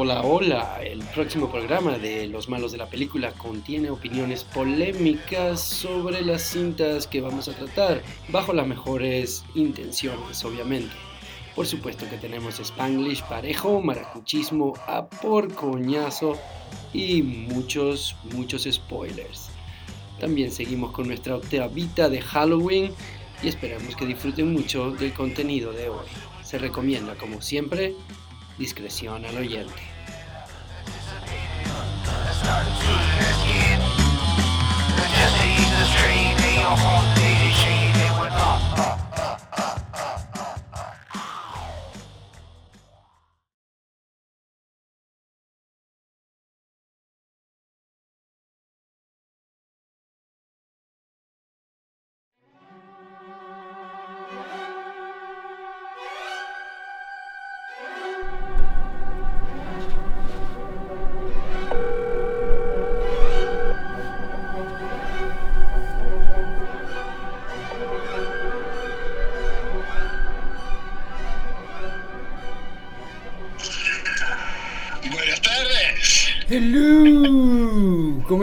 Hola, hola. El próximo programa de Los Malos de la Película contiene opiniones polémicas sobre las cintas que vamos a tratar, bajo las mejores intenciones, obviamente. Por supuesto que tenemos Spanglish parejo, maracuchismo a por coñazo y muchos, muchos spoilers. También seguimos con nuestra octavita de Halloween y esperamos que disfruten mucho del contenido de hoy. Se recomienda, como siempre, discreción al oyente. started seeing. Just to ease the strain, they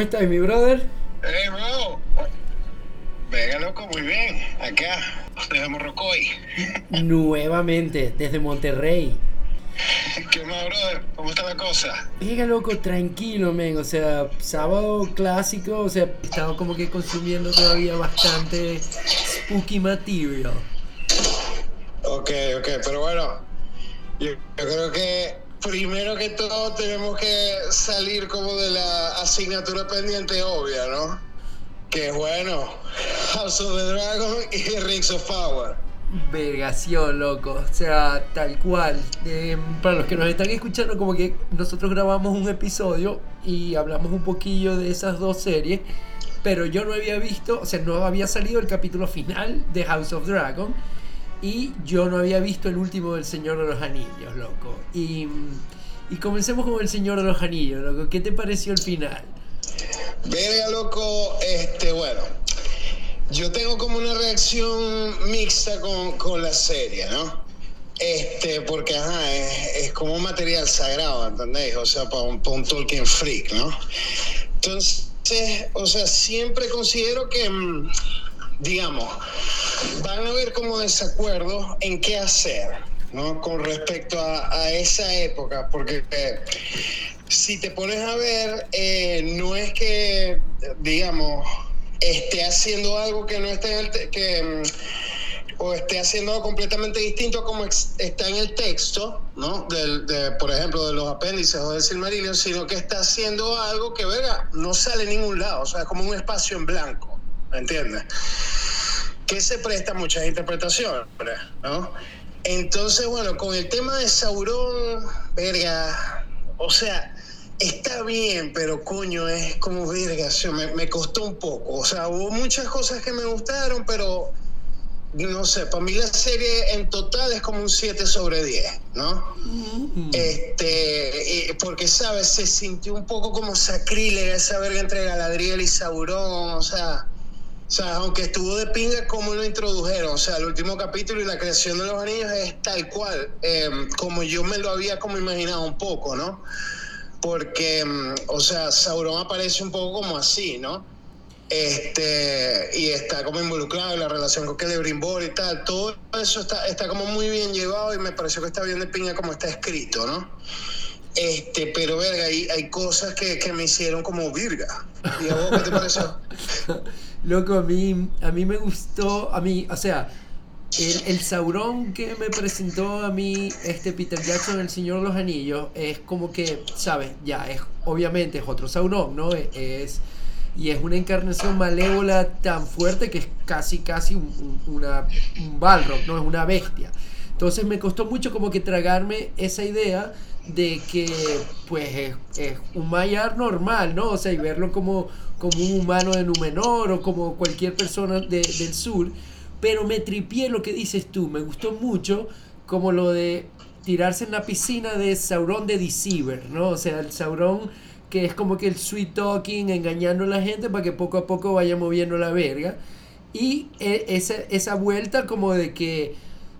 estás, mi brother? Hey, bro. Venga, loco, muy bien. Acá, desde Morrocoy. Nuevamente, desde Monterrey. ¿Qué más, brother? ¿Cómo está la cosa? Venga, loco, tranquilo, men. O sea, sábado clásico, o sea, estaba como que consumiendo todavía bastante spooky material. Ok, ok, pero bueno, yo, yo creo que primero que todo tenemos que salir como de la asignatura pendiente obvia, ¿no? Que bueno, House of the Dragon y Rings of Power. Vergación, loco. O sea, tal cual. Eh, para los que nos están escuchando, como que nosotros grabamos un episodio y hablamos un poquillo de esas dos series. Pero yo no había visto, o sea, no había salido el capítulo final de House of Dragon. Y yo no había visto el último del Señor de los Anillos, loco. Y, y comencemos con el Señor de los Anillos, loco. ¿Qué te pareció el final? Verga, loco, este, bueno, yo tengo como una reacción mixta con, con la serie, ¿no? Este, porque, es, como un material sagrado, ¿entendéis? O sea, para un, pa un Tolkien freak, ¿no? Entonces, o sea, siempre considero que, mm, digamos, van a haber como desacuerdos en qué hacer, ¿no? Con respecto a, esa época, porque eh, si te pones a ver, eh, no es que, digamos, esté haciendo algo que no esté en el que mm, o esté haciendo algo completamente distinto como está en el texto, ¿no? Del, de, por ejemplo, de los apéndices o del Silmarillion, sino que está haciendo algo que, verga, no sale en ningún lado, o sea, es como un espacio en blanco, ¿me entiendes? Que se presta a muchas interpretaciones, ¿no? Entonces, bueno, con el tema de Sauron, verga, o sea, está bien, pero coño, es como verga, o sea, me, me costó un poco. O sea, hubo muchas cosas que me gustaron, pero no sé, para mí la serie en total es como un 7 sobre 10, ¿no? Este, porque, ¿sabes? Se sintió un poco como sacrílega esa verga entre Galadriel y Sauron, o sea, o sea, aunque estuvo de pinga como lo introdujeron, o sea, el último capítulo y la creación de los anillos es tal cual, eh, como yo me lo había como imaginado un poco, ¿no? Porque, mm, o sea, Sauron aparece un poco como así, ¿no? Este, y está como involucrado en la relación con Celebrimbor y tal, todo eso está, está como muy bien llevado y me pareció que está bien de piña como está escrito, ¿no? Este, pero verga, hay, hay cosas que, que me hicieron como virga. ¿Y a vos qué te pareció? Loco, a mí, a mí me gustó, a mí, o sea, el, el Sauron que me presentó a mí este Peter Jackson, el Señor de los Anillos, es como que, ¿sabes? Ya, es obviamente es otro Sauron, ¿no? Es, y es una encarnación malévola tan fuerte que es casi, casi un, un- una, un ¿no? Es una bestia. Entonces me costó mucho como que tragarme esa idea de que pues es, es un Maiar normal, ¿no? O sea, y verlo como, como un humano de Númenor o como cualquier persona de- del sur. Pero me tripié lo que dices tú, me gustó mucho como lo de tirarse en la piscina de Sauron de Deceiver, ¿no? O sea, el Sauron que es como que el sweet talking, engañando a la gente para que poco a poco vaya moviendo la verga. Y eh, esa, esa vuelta como de que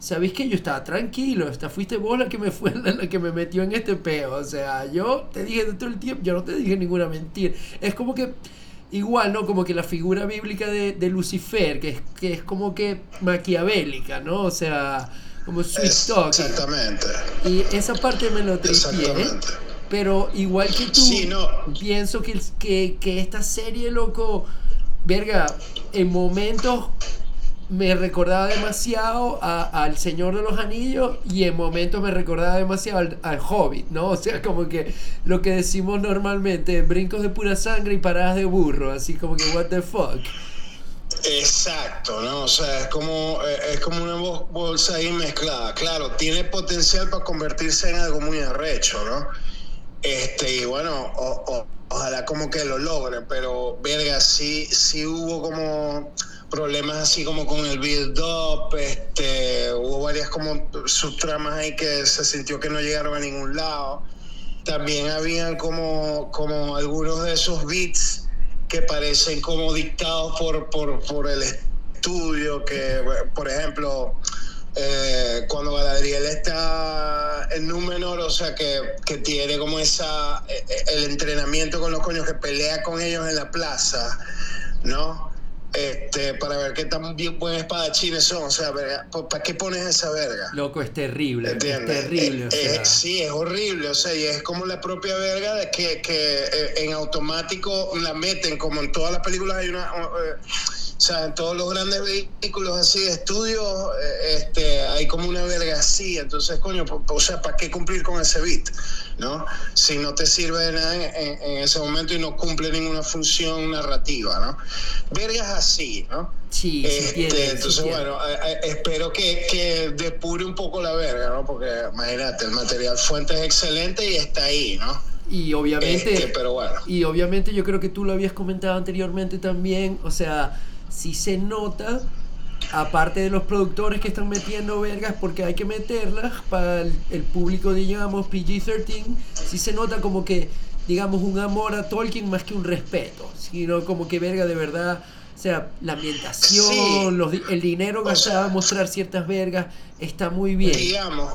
¿sabéis que yo estaba tranquilo? Esta fuiste vos la que me fue la que me metió en este peo. O sea, yo te dije todo el tiempo, yo no te dije ninguna mentira. Es como que igual, ¿no? Como que la figura bíblica de, de Lucifer, que es, que es como que maquiavélica, ¿no? O sea, como sweet talking. Exactamente. Y esa parte me lo tripié. Exactamente. Pero igual que tú, Sí, no. pienso que, que, que esta serie, loco, verga, en momentos me recordaba demasiado al Señor de los Anillos y en momentos me recordaba demasiado al, Hobbit, ¿no? O sea, como que lo que decimos normalmente, brincos de pura sangre y paradas de burro, así como que what the fuck. Exacto, ¿no? O sea, es como, eh, es como una bol- bolsa ahí mezclada. Claro, tiene potencial para convertirse en algo muy arrecho, ¿no? Este, y bueno, o- o- ojalá como que lo logre, pero verga, sí, sí hubo como problemas así como con el build-up, este, hubo varias como subtramas ahí que se sintió que no llegaron a ningún lado. También habían como, como algunos de esos beats que parecen como dictados por, por, por el estudio, que por ejemplo, eh, cuando Galadriel está en Númenor, o sea, que, que tiene como esa, eh, el entrenamiento con los coños, que pelea con ellos en la plaza, ¿no? Este, para ver qué tan bien buen espadachines son, o sea, ¿para qué pones esa verga? Loco, es terrible, ¿Entiendes? es terrible. o Eh, eh, sí, es horrible, o sea, y es como la propia verga de que, que eh, en automático la meten, como en todas las películas hay una... o sea, en todos los grandes vehículos así de estudio, este, hay como una verga así. Entonces, coño, o sea, ¿para qué cumplir con ese beat? ¿No? Si no te sirve de nada en, en- en ese momento y no cumple ninguna función narrativa, ¿no? Vergas así, ¿no? Sí, sí Este, tiene, sí entonces, tiene. bueno, eh, eh, espero que, que depure un poco la verga, ¿no? Porque imagínate, el material fuente es excelente y está ahí, ¿no? Y obviamente, Este, pero bueno. y obviamente yo creo que tú lo habías comentado anteriormente también, o sea, sí se nota, aparte de los productores que están metiendo vergas, porque hay que meterlas para el, el público, digamos, PG-13, sí se nota como que, digamos, un amor a Tolkien más que un respeto, sino como que verga de verdad, o sea, la ambientación, Sí. los di- el dinero O gastado sea- a mostrar ciertas vergas, está muy bien. digamos,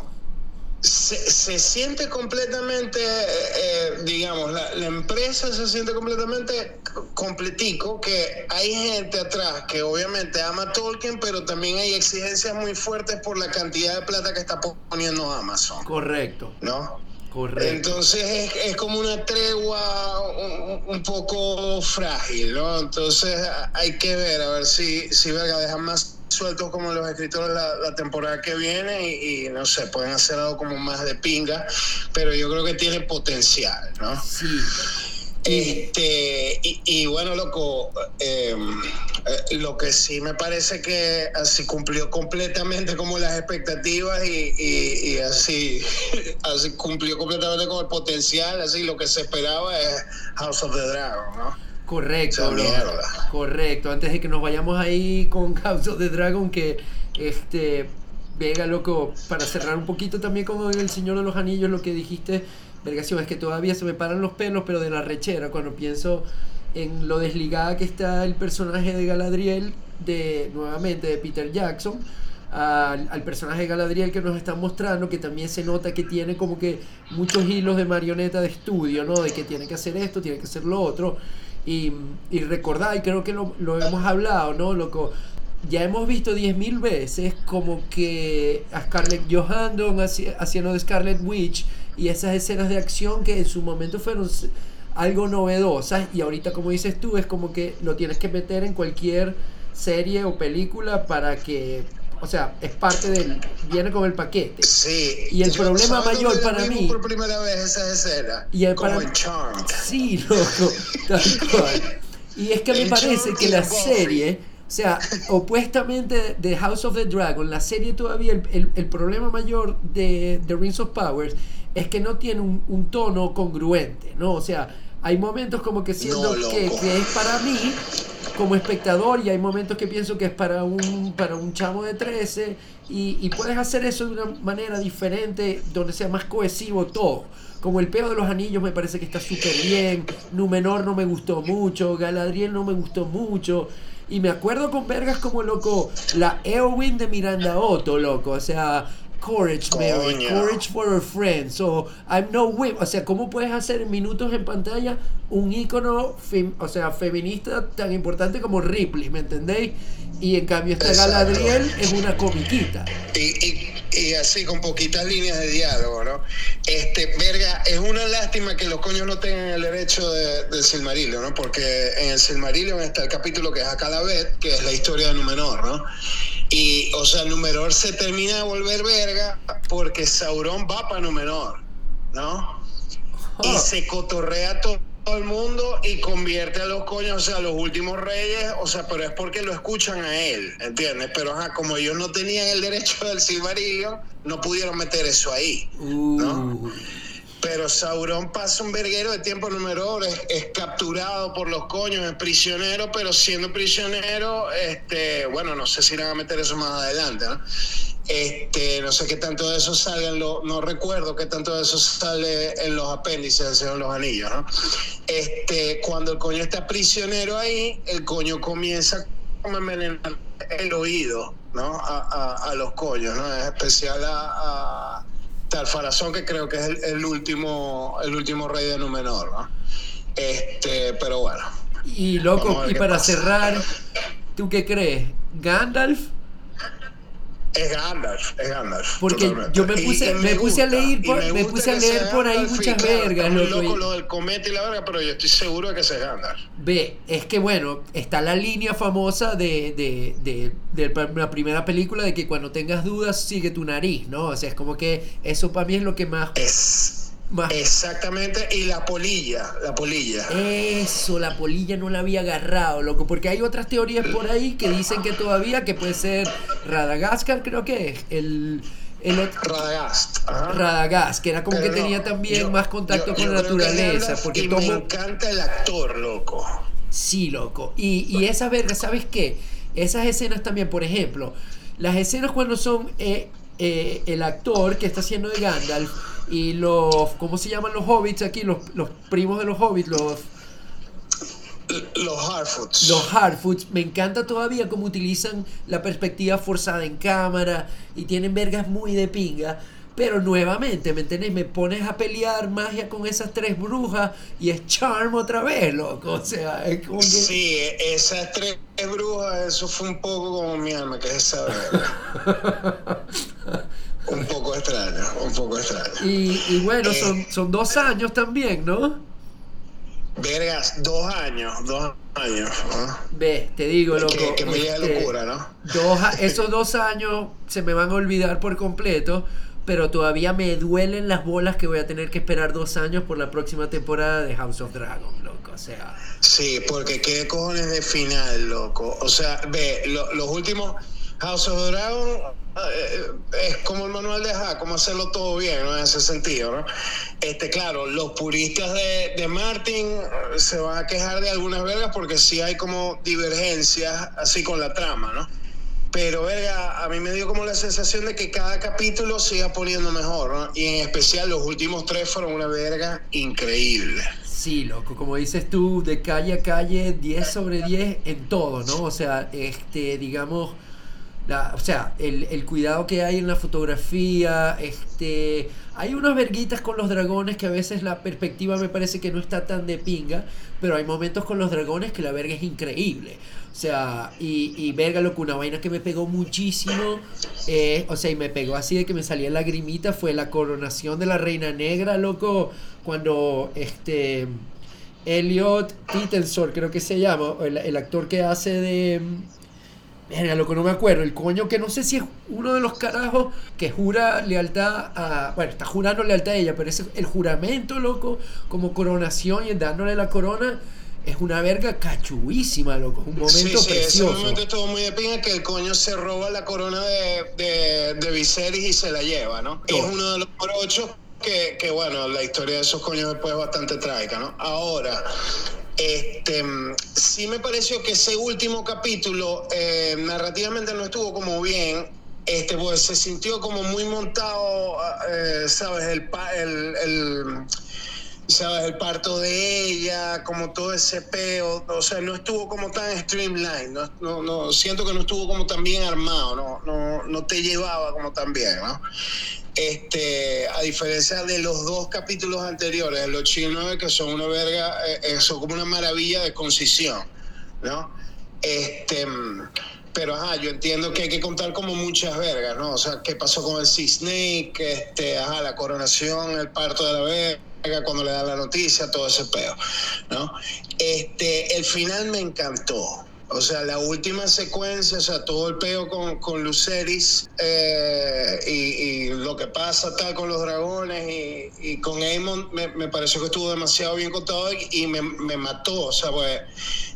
se, se siente completamente, eh, eh, digamos, la, la empresa se siente completamente completico, que hay gente atrás que obviamente ama Tolkien, pero también hay exigencias muy fuertes por la cantidad de plata que está poniendo Amazon, Correcto, ¿no? Correcto. Entonces es, es como una tregua un, un poco frágil, ¿no? Entonces hay que ver, a ver si, si verga, dejan más sueltos como los escritores la, la temporada que viene y, y, no sé, pueden hacer algo como más de pinga, pero yo creo que tiene potencial, ¿no? Sí. Y- Este, y, y bueno, loco, eh, eh, lo que sí me parece que así cumplió completamente como las expectativas y, y- y así, así cumplió completamente con el potencial, así lo que se esperaba es House of the Dragon, ¿no? Correcto, bro. Correcto. Antes de que nos vayamos ahí con House of the Dragon, que este Vega, loco, para cerrar un poquito también con El Señor de los Anillos, lo que dijiste, Vergación, es que todavía se me paran los pelos, pero de la rechera, cuando pienso en lo desligada que está el personaje de Galadriel, de nuevamente de Peter Jackson, al, personaje de Galadriel que nos están mostrando, que también se nota que tiene como que muchos hilos de marioneta de estudio, ¿no? De que tiene que hacer esto, tiene que hacer lo otro. Y, y recordar, y creo que lo, hemos hablado, ¿no? Loco, ya hemos visto 10.000 veces como que a Scarlett Johansson haci- haciendo de Scarlet Witch y esas escenas de acción que en su momento fueron algo novedosas y ahorita como dices tú es como que lo tienes que meter en cualquier serie o película para que, o sea, es parte del, viene con el paquete. Sí. Y el Yo, problema ¿sabes mayor para mí- por primera vez esa escena? Y el como para- en Charmed. Sí, loco, tal cual. Y es que me parece que la serie, o sea, opuestamente de House of the Dragon, la serie todavía, el, el- el problema mayor de The Rings of Powers es que no tiene un, un tono congruente, ¿no? O sea, hay momentos como que siento No, que, es para mí como espectador y hay momentos que pienso que es para un, para un chamo de 13 y, y puedes hacer eso de una manera diferente donde sea más cohesivo todo. como el peo de los anillos me parece que está súper bien. Numenor no me gustó mucho. Galadriel no me gustó mucho. Y me acuerdo con vergas como loco, la Eowyn de Miranda Otto, loco. O sea, Courage, Mary, courage for our friends, o I'm no whip. O sea, ¿cómo puedes hacer en minutos en pantalla un ícono, o sea, feminista tan importante como Ripley, ¿me entendéis? Y en cambio esta Galadriel es una comiquita. Y, y, así con poquitas líneas de diálogo, ¿no? Este, verga, es una lástima que los coños no tengan el derecho de, del Silmarillion, ¿no? Porque en el Silmarillion está el capítulo que es Acalabet, que es la historia de Númenor, ¿no? Y, o sea, Númenor se termina de volver verga porque Sauron va para Númenor, ¿no? Y se cotorrea todo el mundo y convierte a los coños, o sea, a los últimos reyes, o sea, pero es porque lo escuchan a él, ¿entiendes? Pero ajá, como ellos no tenían el derecho del Silmarillion, no pudieron meter eso ahí, ¿no? Uh. Pero Sauron pasa un verguero de tiempo número es, es, capturado por los coños, es prisionero, pero siendo prisionero, este, bueno, no sé si van a meter eso más adelante, ¿no? Este, no sé qué tanto de eso sale, en no recuerdo qué tanto de eso sale en los apéndices de los Anillos, ¿no? Este, cuando el coño está prisionero ahí, el coño comienza a envenenar el oído, ¿no? A, a, a los coños, ¿no? Es especial a Talfarazón, que creo que es el, último, el último rey de Númenor, ¿no? Este, pero bueno. Y loco, y para cerrar, ¿tú qué crees? ¿Gandalf? Es Gandalf, es Gandalf. Porque yo me puse, me puse a leer por, me, puse a leer por ahí muchas vergas. Loco, loco lo del cometa y la verga, pero yo estoy seguro de que es Gandalf. Ve, es que bueno, está la línea famosa de, de, de, de, la primera película de que cuando tengas dudas sigue tu nariz, ¿no? O sea, es como que eso para mí es lo que más... Es Exactamente, y la polilla, la polilla. Eso, la polilla no la había agarrado, loco, porque hay otras teorías por ahí que dicen que todavía que puede ser Radagast, creo que es, el... el Radagast. Radagast, que era como que tenía también más contacto con la naturaleza. Porque y me encanta el actor, loco. Sí, loco. Y, y esas vergas, ¿sabes qué? Esas escenas también, por ejemplo, las escenas cuando son eh, eh, el actor que está haciendo de Gandalf y los, ¿cómo se llaman los hobbits aquí? Los, los primos de los hobbits, los... Los Hardfoots. Los Hardfoots. Me encanta todavía cómo utilizan la perspectiva forzada en cámara y tienen vergas muy de pinga. Pero nuevamente, ¿me entendés? Me pones a pelear magia con esas tres brujas y es charm otra vez, loco. O sea, es como que... Sí, esas tres brujas, eso fue un poco como mi alma, que es esa Un poco extraño, un poco extraño. Y, y bueno, son, eh, son dos años también, ¿no? Vergas, dos años, dos años. Ve, te digo, loco. Que, que me este, locura, ¿no? Dos, esos dos años se me van a olvidar por completo, pero todavía me duelen las bolas que voy a tener que esperar dos años por la próxima temporada de House of Dragon, loco. O sea. Sí, porque qué cojones de final, loco. O sea, ve, los últimos House of Dragon es como el manual de Ja, cómo hacerlo todo bien, ¿no? En ese sentido, ¿no? Este, claro, los puristas de, de Martin eh, se van a quejar de algunas vergas porque sí hay como divergencias así con la trama, ¿no? Pero, verga, a mí me dio como la sensación de que cada capítulo se iba poniendo mejor. Y en especial los últimos tres fueron una verga increíble. Sí, loco, como dices tú, de calle a calle, 10 sobre 10 en todo, ¿no? O sea, este, digamos o sea, el, el, cuidado que hay en la fotografía, este, hay unas verguitas con los dragones que a veces la perspectiva me parece que no está tan de pinga, pero hay momentos con los dragones que la verga es increíble. O sea, y, y verga, loco, una vaina que me pegó muchísimo, eh, o sea, y me pegó así de que me salía lagrimita, fue la coronación de la reina negra, loco, cuando este... Elliot Tittensor, creo que se llama, el, el actor que hace de, Verga, loco, no me acuerdo. El coño que no sé si es uno de los carajos que jura lealtad a. Bueno, está jurando lealtad a ella, pero ese, el juramento, loco, como coronación y dándole la corona, es una verga cachuísima, loco. Un momento sí, sí, precioso. Ese momento estuvo muy de pinga que el coño se roba la corona de, de, de Viserys y se la lleva, ¿no? Es uno de los morochos que, que, bueno, la historia de esos coños después es bastante trágica, ¿no? Ahora, este, sí me pareció que ese último capítulo eh, narrativamente no estuvo como bien, este, pues se sintió como muy montado, eh, ¿sabes? El, el, el, ¿sabes? El parto de ella, como todo ese peo, o sea, no estuvo como tan streamline, no, no, no siento que no estuvo como tan bien armado, no, no, no te llevaba como tan bien, ¿no? Este, a diferencia de los dos capítulos anteriores, los chinos que son una verga, eh, son como una maravilla de concisión, ¿no? Este, pero ajá, yo entiendo que hay que contar como muchas vergas, ¿no? O sea, qué pasó con el Sea Snake, este, ajá, la coronación, el parto de la verga, cuando le dan la noticia, todo ese peo, ¿no? Este, el final me encantó. O sea, la última secuencia, o sea, todo el peo con, con Luceris eh, y, lo que pasa tal con los dragones y, con Aemon me, me, pareció que estuvo demasiado bien contado y, y me, me, mató. O sea, pues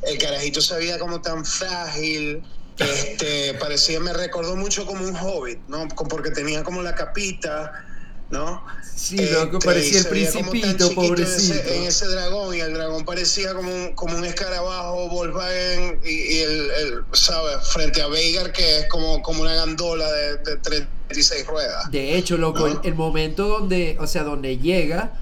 el carajito se veía como tan frágil. Este, parecía, me recordó mucho como un hobbit, ¿no? Porque tenía como la capita, ¿no? Sí, loco, este, parecía el principito, pobrecito. En ese, en ese, dragón, y el dragón parecía como un, como un escarabajo Volkswagen, y, y el, el, ¿sabes? Frente a Veigar, que es como, como una gandola de, de 36 ruedas. De hecho, loco, ¿no? el, el momento donde, o sea, donde llega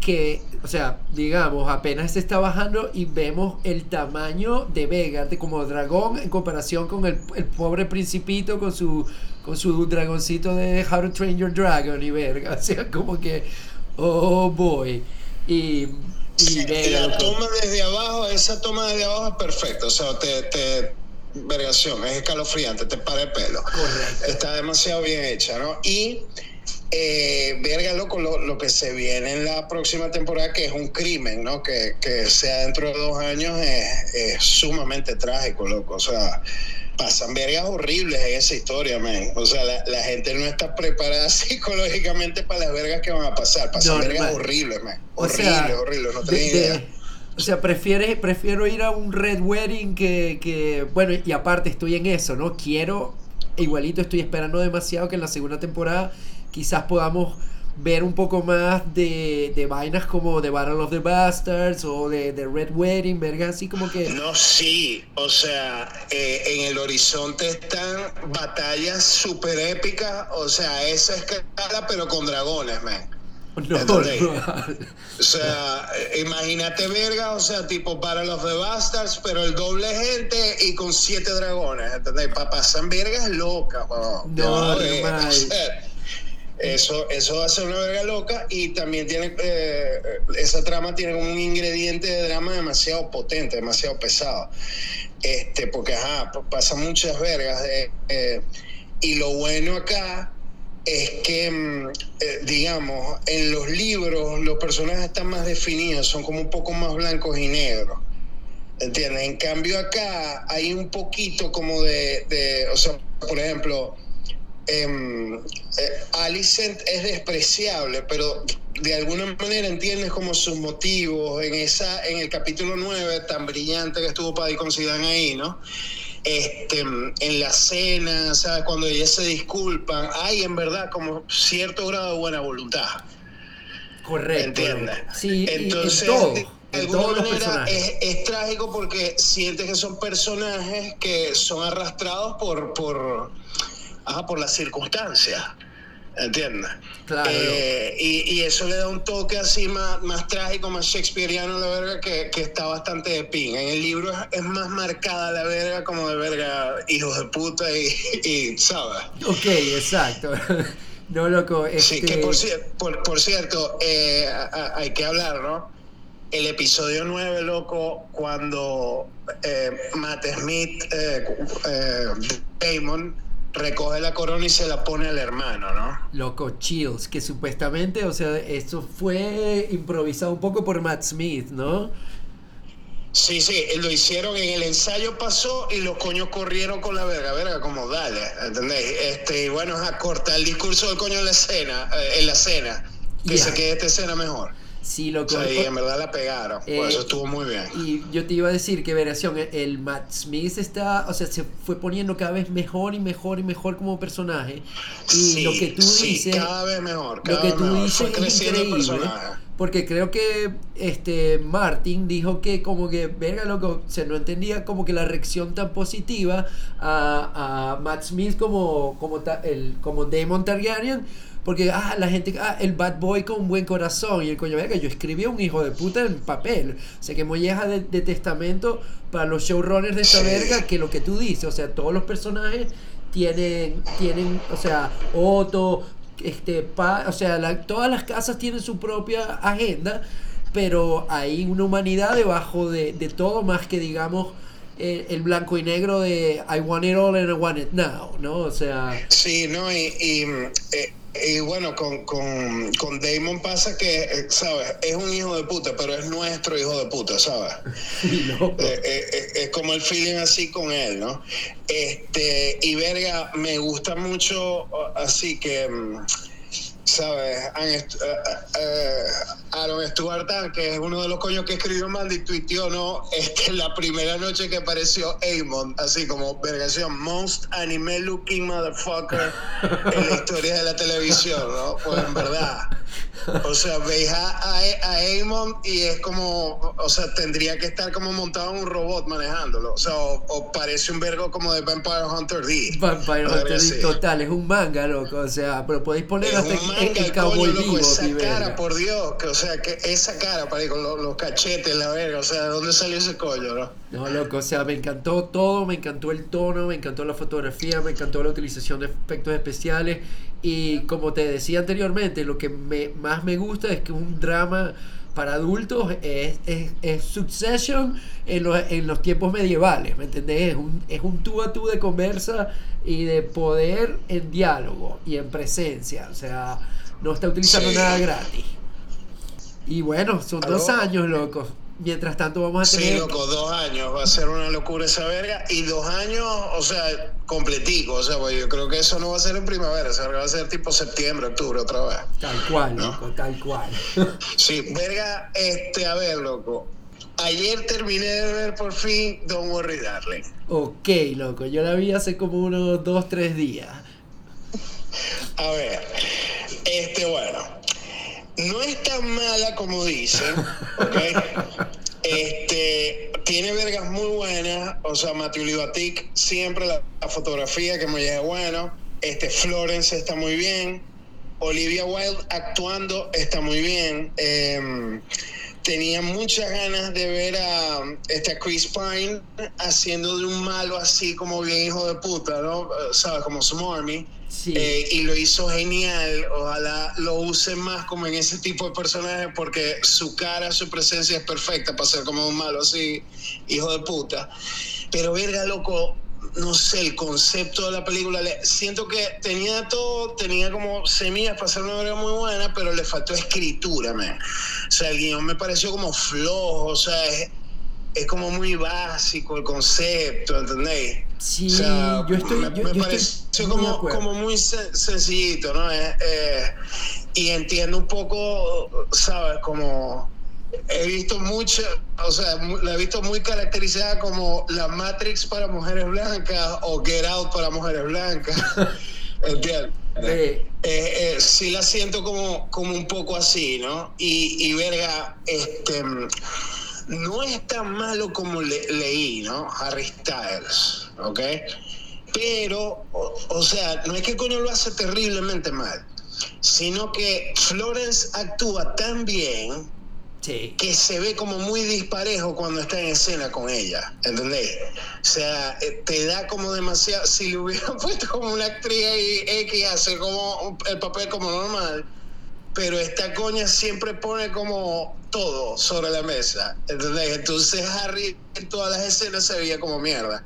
que, o sea, digamos, apenas se está bajando y vemos el tamaño de Vega, de como dragón en comparación con el, el, pobre principito con su, con su dragoncito de How to Train Your Dragon y verga, o sea, como que, oh boy. Y, y Vega, la loco. toma desde abajo, esa toma desde abajo es perfecta, o sea, te, te vergación, es escalofriante, te para el pelo. Correcto. Está demasiado bien hecha, ¿no? Y eh, verga, loco, lo, lo, que se viene en la próxima temporada, que es un crimen, ¿no? Que, que sea dentro de dos años, es, es, sumamente trágico, loco. O sea, pasan vergas horribles en esa historia, man. O sea, la, la gente no está preparada psicológicamente para las vergas que van a pasar. Pasan No, vergas man. horribles, man. O Horribles, sea, horribles, no tenés de- idea. o sea, prefiere, prefiero ir a un Red Wedding que, que, bueno, y aparte estoy en eso, ¿no? Quiero, igualito estoy esperando demasiado que en la segunda temporada quizás podamos ver un poco más de, de vainas como de Battle of the Bastards o de, de Red Wedding, verga, así como que... No, sí, o sea, eh, en el horizonte están batallas súper épicas, o sea, esa escala, pero con dragones, man. No, no. O sea, eh, imagínate verga, o sea, tipo Battle of the Bastards, pero el doble gente y con siete dragones, ¿entendés? Pa pasan vergas locas, weón. No, Ya, eh, normal. o sea, Eso, eso ser una verga loca y también tiene, eh, esa trama tiene un ingrediente de drama demasiado potente, demasiado pesado. Este, porque, ajá, muchas vergas. eh, y lo bueno acá es que, mm, eh, digamos, en los libros los personajes están más definidos, son como un poco más blancos y negros. ¿Entiendes? En cambio acá hay un poquito como de, de o sea, por ejemplo, em, eh, Alicent es despreciable, pero de alguna manera entiendes como sus motivos en esa en el capítulo 9 tan brillante que estuvo Paddy con Zidane ahí, ¿no? Este, en la cena, ¿sabes? Cuando ellas se disculpan, hay en verdad como cierto grado de buena voluntad. Correcto. ¿Entiendes? Sí, y Entonces, en todo. de En alguna manera es, es trágico porque sientes que son personajes que son arrastrados por, por, ajá, por las circunstancias. ¿Entiendes? Claro. Eh, y, y eso le da un toque así más, más trágico, más shakespeariano la verga, que, que está bastante de pin. En el libro es, es más marcada la verga como de verga, hijos de puta y, y ¿sabes? Ok, exacto. No, loco, Sí, este... que por, cier- por, por cierto, eh, a- a- hay que hablar, ¿no? El episodio 9, loco, cuando eh, Matt Smith, eh, eh, Damon, recoge la corona y se la pone al hermano, ¿no? Loco, Chills, que supuestamente, o sea, esto fue improvisado un poco por Matt Smith, ¿no? Sí, sí, lo hicieron en el ensayo pasó y los coños corrieron con la verga, verga, como dale, ¿entendés? Este, y bueno, a cortar el discurso del coño en la escena, eh, en la escena, que se quede esta escena mejor. Sí, loco. y en verdad la pegaron, Eh, por eso estuvo muy bien. Y yo te iba a decir que, Veración, el Matt Smith está, o sea, se fue poniendo cada vez mejor y mejor y mejor como personaje. Y Sí, lo que tú sí, dices, cada vez mejor, lo cada que vez tú mejor. dices Fue es increíble. porque creo que este Martin dijo que como que, verga loco, se no entendía como que la reacción tan positiva a, a Matt Smith como, como, el, como Damon Targaryen, porque ah, la gente, ah, el bad boy con buen corazón, y el coño, verga, yo escribí un hijo de puta en papel, o sea que molleja de, de testamento para los showrunners de esta verga, que lo que tú dices, o sea, todos los personajes tienen, tienen, o sea, Otto, este, pa, o sea, todas las casas tienen su propia agenda, pero hay una humanidad debajo de, de todo más que digamos el blanco y negro de I want it all and I want it now, ¿no? O sea... Sí, no, y, y eh, y bueno, con, con, con, Damon pasa que, eh, ¿sabes? Es un hijo de puta, pero es nuestro hijo de puta, ¿sabes? Eh, eh, es como el feeling así con él, ¿no? Este, y verga, me gusta mucho así que mm, ¿sabes? Eh, eh, Aaron Stuart que es uno de los coños que escribió Mandy, tuiteó, ¿no? Este, la primera noche que apareció Amon, así como vergación, most anime looking motherfucker en la historia de la televisión, ¿no? Pues en verdad. O sea, veis a, a, Amon y es como, o sea, tendría que estar como montado en un robot manejándolo. O sea, o, parece un vergo como de Vampire Hunter D. Vampire Hunter D, total, es un manga, loco. O sea, pero podéis poner hasta el, el cowboy vivo. Esa cara, por Dios, que, o sea, que esa cara, para ir con los, los, cachetes, la verga, o sea, ¿de dónde salió ese coño, no? No, loco, o sea, me encantó todo, me encantó el tono, me encantó la fotografía, me encantó la utilización de efectos especiales y como te decía anteriormente, lo que me, más me gusta es que un drama para adultos es, es, Succession en los, en los, tiempos medievales, ¿me entendés? Es un, es un tú a tú de conversa y de poder en diálogo y en presencia, o sea, no está utilizando nada gratis. Y bueno, son dos años, locos. Mientras tanto vamos a tener... Sí, loco, dos años. Va a ser una locura esa verga. Y dos años, o sea, completico. O sea, pues yo creo que eso no va a ser en primavera. O sea, va a ser tipo septiembre, octubre otra vez. Tal cual, loco, tal cual. sí, verga, este, a ver, loco. Ayer terminé de ver por fin Don't Worry Darling. Ok, loco. Yo la vi hace como unos dos, tres días. A ver, este, bueno no es tan mala como dicen, ¿ok? Este, tiene vergas muy buenas, o sea, Matthew Libatic, siempre la, fotografía que me llega bueno, este, Florence está muy bien, Olivia Wilde actuando está muy bien, em, tenía muchas ganas de ver a, este, Chris Pine haciendo de un malo así como bien hijo de puta, ¿no? ¿Sabes? Como Smarmy. Eh, y lo hizo genial. Ojalá lo use más como en ese tipo de personajes porque su cara, su presencia es perfecta para ser como un malo así, hijo de puta. Pero verga, loco, no sé, el concepto de la película, siento que tenía todo, tenía como semillas para hacer una obra muy buena, pero le faltó escritura, man. O sea, el guion me pareció como flojo, o sea, es como muy básico el concepto, ¿entendéis? Sí, yo estoy. Me, yo, pareció como, como, muy sencillito, ¿no? Eh, eh, y entiendo un poco, ¿sabes? Como. He visto mucha, o sea, la he visto muy caracterizada como la Matrix para mujeres blancas o Get Out para mujeres blancas. ¿Entiendes? Sí. Eh, sí la siento como, como un poco así, ¿no? Y, y verga, este no es tan malo como leí, ¿no? Harry Styles, ¿ok? Pero, o, sea, no es que coño lo hace terriblemente mal, sino que Florence actúa tan bien que se ve como muy disparejo cuando está en escena con ella, ¿entendés? O sea, eh, te da como demasiado, si le hubieran puesto como una actriz y que hace como el papel como normal, pero esta coña siempre pone como todo sobre la mesa. ¿entendés? Entonces Harry en todas las escenas se veía como mierda.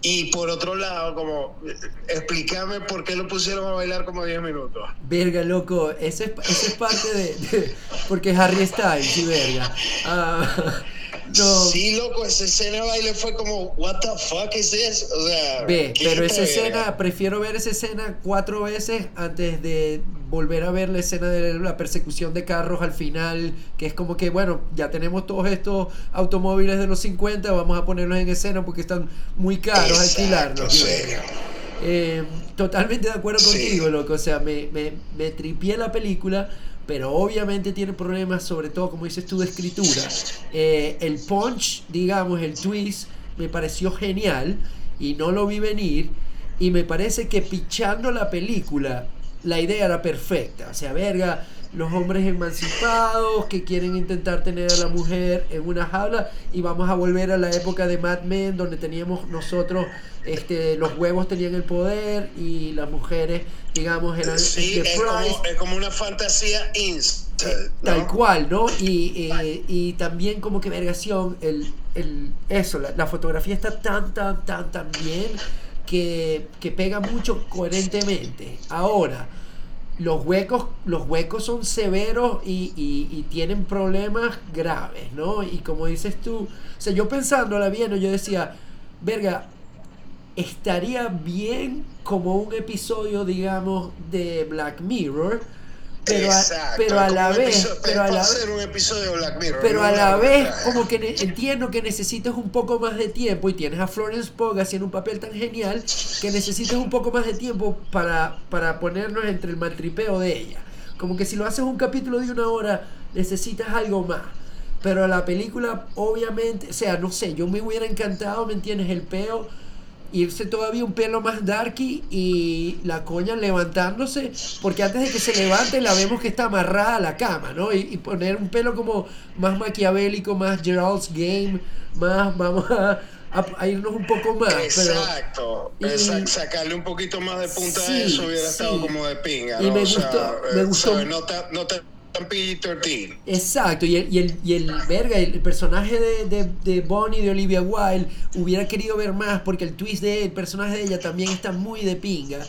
Y por otro lado, como, explícame por qué lo pusieron a bailar como 10 minutos. Verga, loco, esa es, es parte de, Porque Harry Styles, y verga. Ah, Sí, loco, esa escena de baile fue como, what the fuck is this? O sea, Ve, pero esa escena, prefiero ver esa escena cuatro veces antes de volver a ver la escena de la persecución de carros al final, que es como que, bueno, ya tenemos todos estos automóviles de los 50, vamos a ponerlos en escena porque están muy caros alquilarlos. Eh, totalmente de acuerdo contigo, loco. O sea, me, me, me tripié la película pero obviamente tiene problemas, sobre todo, como dices tú, de escritura. Eh, el punch, digamos, el twist, me pareció genial y no lo vi venir. Y me parece que pichando la película, la idea era perfecta. O sea, verga, los hombres emancipados que quieren intentar tener a la mujer en una jaula y vamos a volver a la época de Mad Men donde teníamos nosotros este los huevos tenían el poder y las mujeres digamos eran sí, es, como, es como una fantasía insta tal cual no y, eh, y también como que vergación el, el eso la, la, fotografía está tan tan tan tan bien que, que pega mucho coherentemente. Ahora los huecos, los huecos son severos y, tienen problemas graves, ¿no? Y como dices tú, o sea, yo pensándola bien, yo decía, verga, estaría bien como un episodio, digamos, de Black Mirror, pero a, pero a la vez pero a la pero a la vez como que entiendo que necesitas un poco más de tiempo y tienes a Florence Pugh haciendo un papel tan genial que necesitas un poco más de tiempo para, para ponernos entre el maltripeo de ella. Como que si lo haces un capítulo de una hora necesitas algo más. Pero la película obviamente o sea no sé yo me hubiera encantado me entiendes el peo irse todavía un pelo más darky y la coña levantándose, porque antes de que se levante la vemos que está amarrada a la cama, ¿no? Y, poner un pelo como más maquiavélico, más Gerald's Game, más vamos a, a, irnos un poco más. Exacto, exacto, sacarle un poquito más de punta a eso hubiera estado como de pinga. ¿no? Y me gustó, me eh, gustó. No, no Exacto, y el, y el, y el verga, el personaje de, de, de, Bonnie de Olivia Wilde hubiera querido ver más porque el twist de el personaje de ella también está muy de pinga.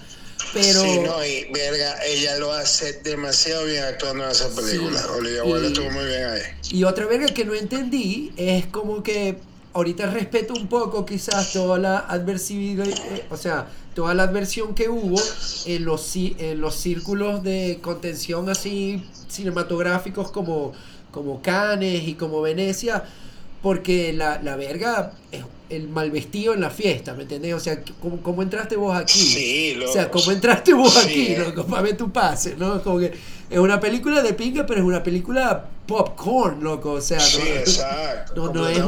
Pero... Sí, no, y verga, ella lo hace demasiado bien actuando en esa película. Olivia Wilde estuvo muy bien ahí. Y otra verga que no entendí es como que ahorita respeto un poco quizás toda la adversidad, eh, o sea, toda la adversión que hubo en los, en los círculos de contención así cinematográficos como, como Cannes y como Venecia, porque la, la verga es el mal vestido en la fiesta, ¿me entendés? O sea, ¿cómo, cómo entraste vos aquí? Sí, O sea, ¿cómo entraste vos aquí? Loco, para ver tu pase, ¿no? Como que es una película de pinga, pero es una película popcorn, loco. O sea, no, exacto, no, no, es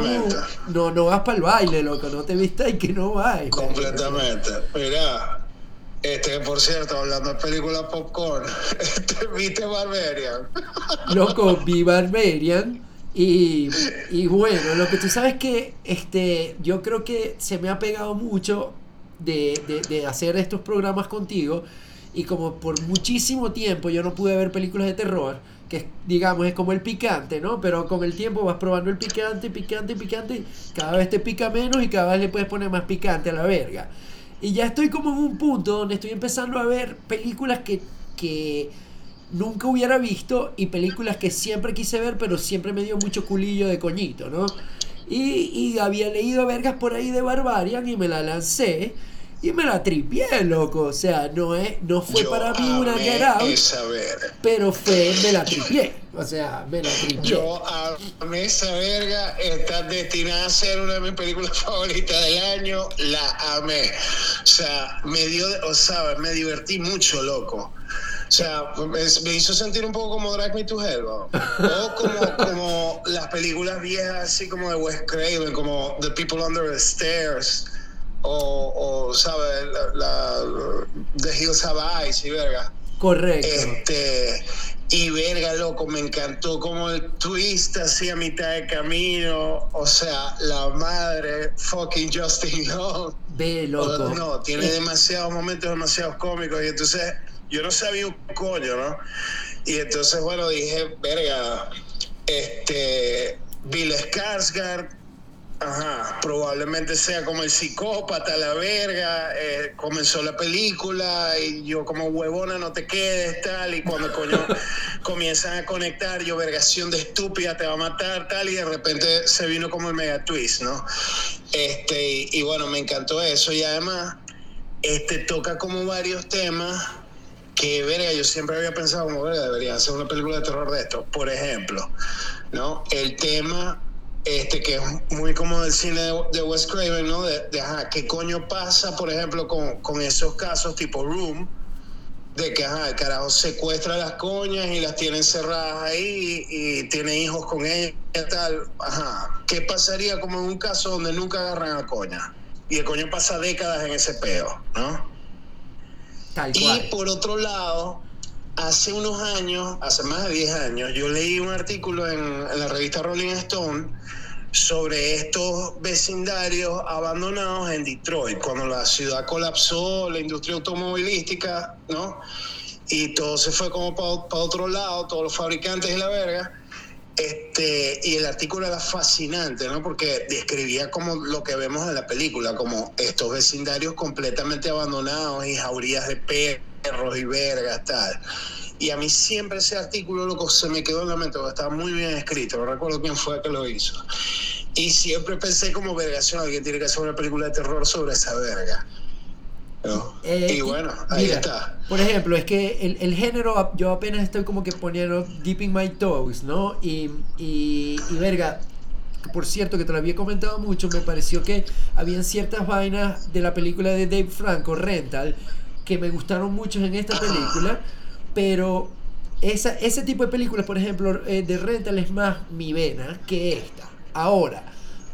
no, no vas para el baile, loco. No te viste y que no vas. Completamente. Mira, este, por cierto, hablando de películas popcorn, este, ¿viste Barbarian? Loco, vi Barbarian. Y, y, bueno, lo que tú sabes que este, yo creo que se me ha pegado mucho de, de, de hacer estos programas contigo y como por muchísimo tiempo yo no pude ver películas de terror, que digamos es como el picante, ¿no? Pero con el tiempo vas probando el picante, picante, picante, cada vez te pica menos y cada vez le puedes poner más picante a la verga. Y ya estoy como en un punto donde estoy empezando a ver películas que, que nunca hubiera visto y películas que siempre quise ver, pero siempre me dio mucho culillo de coñito, ¿no? Y, y había leído vergas por ahí de Barbarian y me la lancé. Y me la tripié, loco. O sea, no, es, no fue para mí una Get pero fue, me la tripié. O sea, me la tripié. Yo amé esa verga. Está destinada a ser una de mis películas favoritas del año. La amé. O sea, me dio, o sea, me divertí mucho, loco. O sea, me, hizo sentir un poco como Drag Me to Hell, ¿no? o como, como las películas viejas, así como de Wes Craven, como The People Under the Stairs o, o ¿sabes? La, The Hills Have Eyes y verga. Correcto. Este, y verga, loco, me encantó como el twist así a mitad de camino. O sea, la madre, fucking Justin Long. Ve, loco. No, tiene demasiados momentos demasiados cómicos. Y entonces, yo no sabía un coño, ¿no? Y entonces, bueno, dije, verga, este, Bill Skarsgård Ajá, probablemente sea como el psicópata, la verga, eh, comenzó la película y yo como huevona no te quedes, tal, y cuando coño comienzan a conectar, yo vergación de estúpida te va a matar, tal, y de repente se vino como el mega twist, ¿no? Este, y, bueno, me encantó eso, y además, este toca como varios temas que, verga, yo siempre había pensado como, verga, deberían hacer una película de terror de esto, por ejemplo, ¿no? El tema este, que es muy como el cine de, Wes Craven, ¿no? De, qué coño pasa, por ejemplo, con, con, esos casos tipo Room, de que ajá, el carajo secuestra a las coñas y las tiene encerradas ahí y, y tiene hijos con ellas y tal. Ajá. ¿Qué pasaría como en un caso donde nunca agarran a coña? Y el coño pasa décadas en ese peo, ¿no? Tal Y por otro lado, hace unos años, hace más de 10 años, yo leí un artículo en, la revista Rolling Stone sobre estos vecindarios abandonados en Detroit, cuando la ciudad colapsó, la industria automovilística, ¿no? Y todo se fue como para otro lado, todos los fabricantes y la verga. Este, y el artículo era fascinante, ¿no? Porque describía como lo que vemos en la película, como estos vecindarios completamente abandonados y jaurías de perros y vergas, tal. Y a mí siempre ese artículo, se me quedó en la mente, porque estaba muy bien escrito, no recuerdo quién fue que lo hizo. Y siempre pensé como vergación, alguien tiene que hacer una película de terror sobre esa verga. ¿No? Eh, y bueno, ahí mira, está. Por ejemplo, es que el, el género, yo apenas estoy como que poniendo deep in my toes, ¿no? Y, y, y verga, por cierto, que te lo había comentado mucho, me pareció que habían ciertas vainas de la película de Dave Franco, Rental, que me gustaron mucho en esta película, pero esa, ese tipo de películas, por ejemplo, eh, de Rental es más mi vena que esta. Ahora,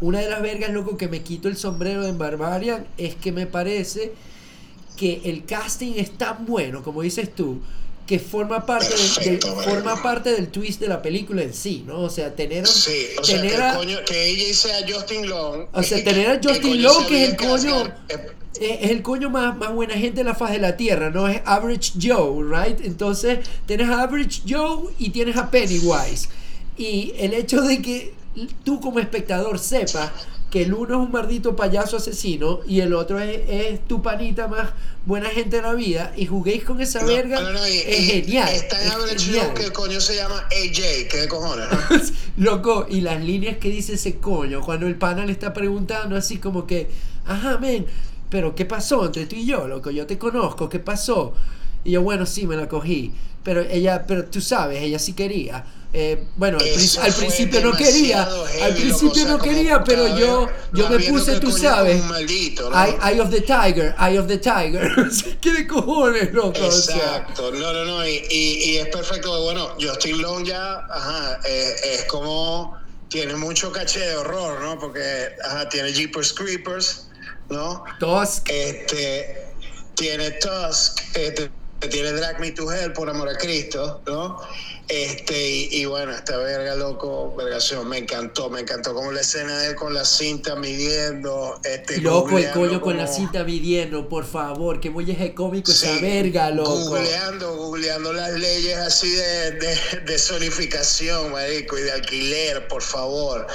una de las vergas, loco, que me quito el sombrero en Barbarian es que me parece que el casting es tan bueno, como dices tú, que forma parte, de- de- forma parte del twist de la película en sí, ¿no? O sea, tener, Sí, o sea, que, tener a- coño, que ella sea Justin Long. O sea, tener a que Justin Long, que es el coño- Skarsgård, eh, es el coño más, más buena gente de la faz de la tierra, no es Average Joe, right? Entonces, tienes a Average Joe y tienes a Pennywise. Y el hecho de que tú como espectador sepas que el uno es un maldito payaso asesino y el otro es, es tu panita más buena gente de la vida y juguéis con esa no, verga, no, no, y- es y genial. Está en es Average genial. Que el coño se llama AJ, que de cojones. Loco, y las líneas que dice ese coño, cuando el pana le está preguntando así como que, ajá, men, pero ¿qué pasó entre tú y yo, loco? Yo te conozco, ¿qué pasó? Y yo, bueno, sí, me la cogí. Pero ella, pero tú sabes, ella sí quería. Eh, bueno, al, principio no quería, al principio no quería, pero yo, yo me puse, tú sabes, eye, eye of the tiger, eye of the tiger. ¿Qué de cojones, loco? O sea, Exacto, no, no, no, y, y, y es perfecto. Bueno, Justin Long ya, ajá, eh, es como, tiene mucho caché de horror, ¿no? Porque, ajá, tiene Jeepers Creepers, ¿no? Tusk, Este, tiene Tusk, este, tiene Drag Me to Hell, por amor a Cristo, ¿no? Este, y, y bueno, esta verga, loco, vergación, me encantó, me encantó como la escena de él con la cinta midiendo, este, loco, el coño con la cinta midiendo, por favor, que molleje cómico esa Sí, verga, loco. Googleando, googleando las leyes así de, de, de zonificación, marico, y de alquiler, por favor.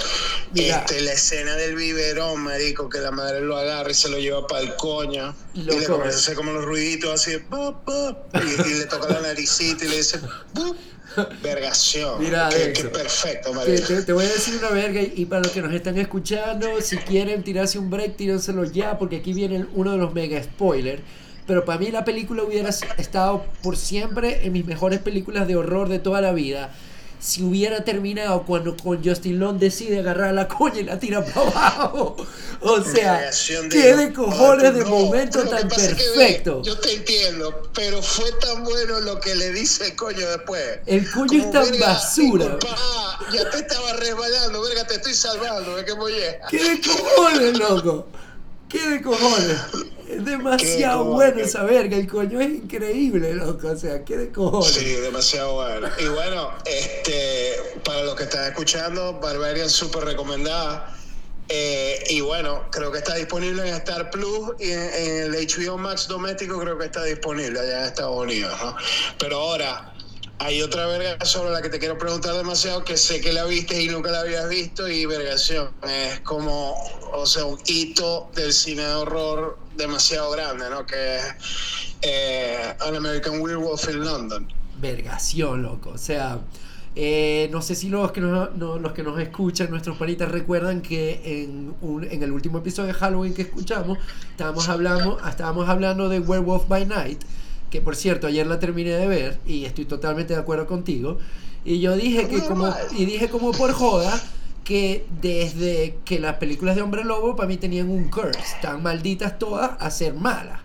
Mira. Este, la escena del biberón, marico, que la madre lo agarra y se lo lleva para el coño. Y le comienza a hacer como los ruiditos así, de pop, y, y le toca la naricita y le dice, vergación. Mira qué, perfecto, Te, marico. te- te voy a decir una verga y y para los que nos están escuchando, si quieren tirarse un break, tírenselo ya, porque aquí viene uno de los mega spoilers. Pero para mí la película hubiera estado por siempre en mis mejores películas de horror de toda la vida. Si hubiera terminado cuando con Justin Long decide agarrar la coña y la tira para abajo. O sea, qué de cojones de No, momento tan es que, perfecto. yo te entiendo, pero fue tan bueno lo que le dice el coño después. El coño es tan basura. disculpa, ya te estaba resbalando, verga, te estoy salvando, ve que molleja. ¿Qué de cojones, loco? ¿Qué de cojones? Es demasiado cojones? bueno esa verga, el coño es increíble, loco. O sea, ¿qué de cojones? Sí, demasiado bueno. Y bueno, este, para los que están escuchando, Barbarian súper recomendada. Eh, y bueno, creo que está disponible en Star Plus y en, en el HBO Max doméstico creo que está disponible allá en Estados Unidos. ¿no? Pero ahora, hay otra verga sobre la que te quiero preguntar demasiado, que sé que la viste y nunca la habías visto, y vergación, es como, o sea, un hito del cine de horror demasiado grande, ¿no? Que es eh, An American Werewolf in London. Vergación, loco. O sea, eh, no sé si los que nos, no- los que nos escuchan, nuestros panitas, recuerdan que en, un- en el último episodio de Halloween que escuchamos, estábamos hablando, estábamos hablando de Werewolf by Night, que por cierto, ayer la terminé de ver y estoy totalmente de acuerdo contigo. Y yo dije que como, y dije como por joda, que desde que las películas de Hombre Lobo para mí tenían un curse, tan malditas todas a ser malas.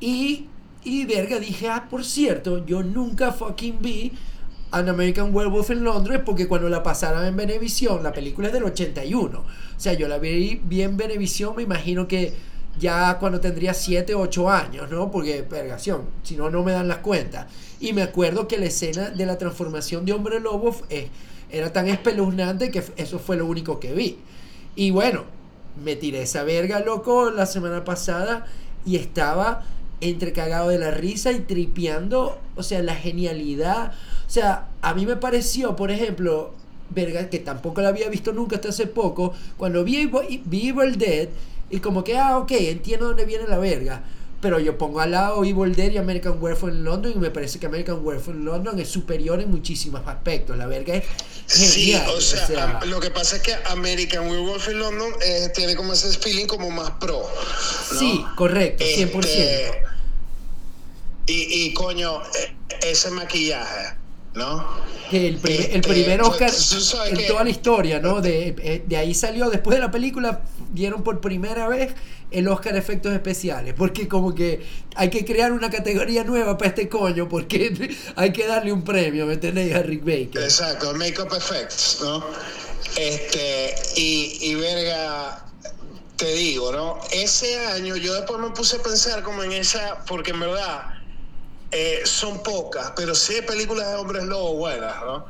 Y Y verga, dije, ah, por cierto, yo nunca fucking vi An American Werewolf en Londres porque cuando la pasaron en Venevisión, la película es del 81. O sea, yo la vi, vi en Venevisión, me imagino que ya cuando tendría 7 o 8 años, ¿no? Porque, vergación, si no, no me dan las cuentas. Y me acuerdo que la escena de la transformación de Hombre Lobo eh, era tan espeluznante que eso fue lo único que vi. Y bueno, me tiré esa verga, loco, la semana pasada y estaba entre cagado de la risa y tripeando, o sea, la genialidad. O sea, a mí me pareció, por ejemplo, verga, que tampoco la había visto nunca hasta hace poco, cuando vi, vi Evil Dead, y como que, ah, ok, entiendo dónde viene la verga. Pero yo pongo al lado Evil Dead y American Werewolf en London y me parece que American Werewolf en London es superior en muchísimos aspectos. La verga es genial. Sí, o sea, lo que pasa es que American Werewolf en London eh, tiene como ese feeling como más pro. Sí, correcto, 100%. Este, y, y coño, e, ese maquillaje, ¿no? El, el este, primer pues, Oscar en toda la historia, ¿no? De, eh, de ahí salió, después de la película, dieron por primera vez el Oscar Efectos Especiales, porque como que hay que crear una categoría nueva para este coño, porque hay que darle un premio, ¿me entendéis? A Rick Baker. Exacto, Makeup Effects, ¿no? Este, y, y verga, te digo, ¿no? Ese año yo después me puse a pensar como en esa, porque en verdad eh, son pocas, pero sí hay películas de hombres lobos buenas, ¿no?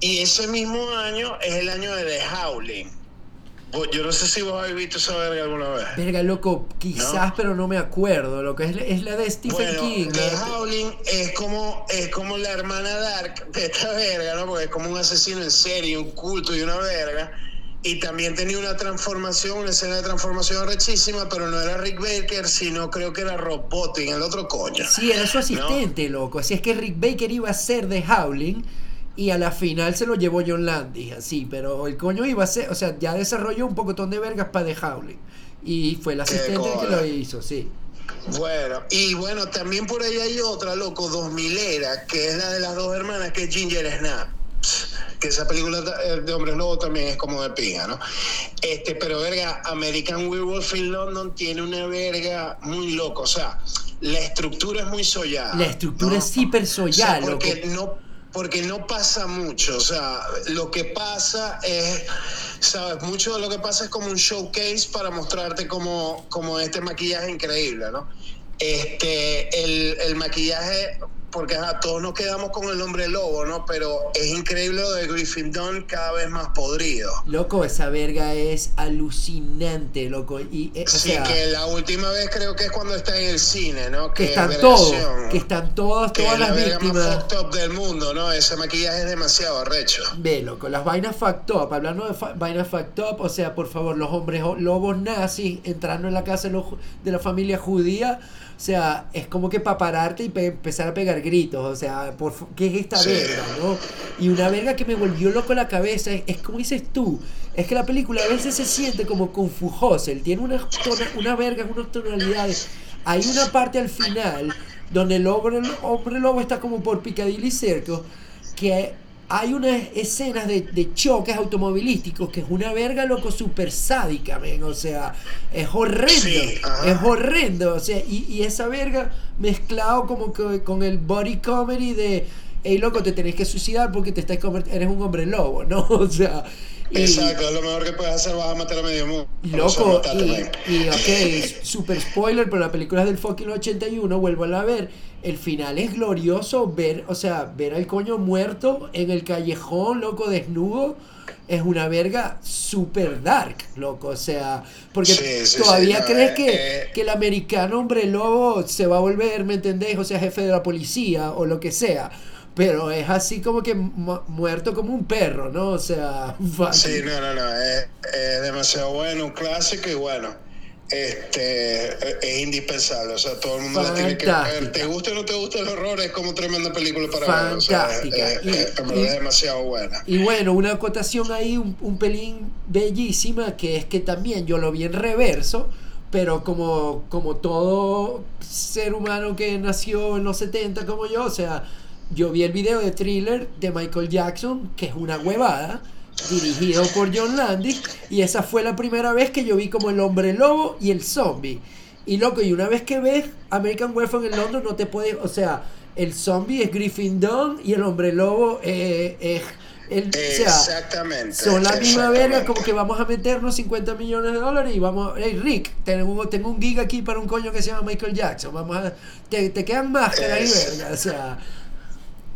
Y ese mismo año es el año de The Howling. Yo no sé si vos habéis visto esa verga alguna vez. Verga, loco, quizás, pero no me acuerdo. Lo que es, es la de Stephen King. The Howling es como, es como la hermana Dark de esta verga, ¿no? Porque es como un asesino en serie, un culto y una verga y también tenía una transformación, una escena de transformación rechísima, pero no era Rick Baker, sino creo que era Rob Bottin, el otro coño. Sí, era su asistente, loco. Así es que Rick Baker iba a ser de Howling y a la final se lo llevó John Landis, así, pero el coño iba a ser, o sea, ya desarrolló un pocotón de vergas para de Howling. Y fue el asistente que lo hizo, sí. Bueno, y bueno, también por ahí hay otra, loco, 2000 era, que es la de las dos hermanas, que es Ginger Snap que esa película eh, de Hombres Lobos también es como de pinga, ¿no? Este, pero verga, American Werewolf in London tiene una verga muy loco, o sea, la estructura es muy sollada. La estructura es hiper sollada, porque no porque no pasa mucho, o sea, lo que pasa es, sabes, mucho de lo que pasa es como un showcase para mostrarte como, como este maquillaje increíble, ¿no? Este, el, el maquillaje porque todos nos quedamos con el hombre lobo, ¿no? Pero es increíble lo de Griffin Dunn cada vez más podrido. Loco, esa verga es alucinante, loco. Y, eh, sí, que la última vez creo que es cuando está en el cine, ¿no? Que, están todos, que están todos, todas las la víctimas. más fucked del mundo, ¿no? Ese maquillaje es demasiado arrecho. Ve, loco, las vainas fucked up, hablando de vainas fucked up, o sea, por favor, los hombres lobos nazis entrando en la casa de la familia judía o sea, es como que para pararte y empezar a pegar gritos. O sea, por, ¿qué es esta verga, no? Y una verga que me volvió loco la cabeza es, como dices tú. Es que la película a veces se siente como confujosa. Él tiene una, una verga, unas tonalidades. Hay una parte al final donde el hombre, el hombre lobo está como por Piccadilly Circle que hay unas escenas de, de, choques automovilísticos que es una verga, loco, súper sádica, ven. O sea, es horrendo. es horrendo. O sea, y, y, esa verga mezclado como que con el body comedy de, hey, loco, te tenés que suicidar porque te estás eres un hombre lobo, ¿no? O sea. Exacto, lo mejor que puedes hacer vas a matar a medio mundo. Loco, y, y ok, super spoiler, pero la película es del fucking 81, vuelvo a la ver el final es glorioso ver, o sea, ver al coño muerto en el callejón, loco, desnudo. Es una verga super dark, loco. O sea, porque todavía crees que, eh, que, el americano hombre lobo se va a volver, ¿me entendés? O sea, jefe de la policía o lo que sea. Pero es así como que muerto como un perro, ¿no? O sea, Sí, no, no, no. Es, es demasiado bueno, un clásico y bueno este, es indispensable. O sea, todo el mundo la tiene que ver. Te gusta o no te gusta el horror, es como tremenda película para ver. O sea, es, demasiado buena. Y bueno, una acotación ahí, un, un, pelín bellísima, que es que también yo lo vi en reverso, pero como, como todo ser humano que nació en los 70 como yo, o sea, yo vi el video de thriller de Michael Jackson, que es una huevada dirigido por John Landis, y esa fue la primera vez que yo vi como el hombre lobo y el zombie. Y loco, y una vez que ves American Werewolf en Londres, no te puedes. O sea, el zombie es Griffin Dunn y el hombre lobo eh, es. El, o sea, Exactamente. son la misma verga, como que vamos a meternos 50 millones de dólares y vamos. Hey, Rick, tengo, tengo un gig aquí para un coño que se llama Michael Jackson. Vamos a. Te, te quedan Es- verga. O sea,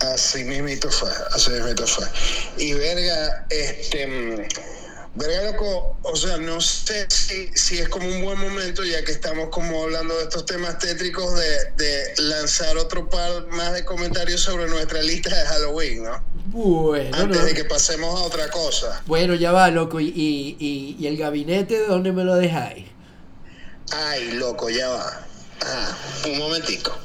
Así mismito fue, así mismito fue. Y verga, este, verga loco, o sea, no sé si, si es como un buen momento, ya que estamos como hablando de estos temas tétricos, de, de lanzar otro par más de comentarios sobre nuestra lista de Halloween, ¿no? bueno, Antes ¿no? de que pasemos a otra cosa. Bueno, ya va, loco. ¿Y, y, y, y el gabinete de dónde me lo dejáis? Ay, loco, ya va. Ajá, un momentico.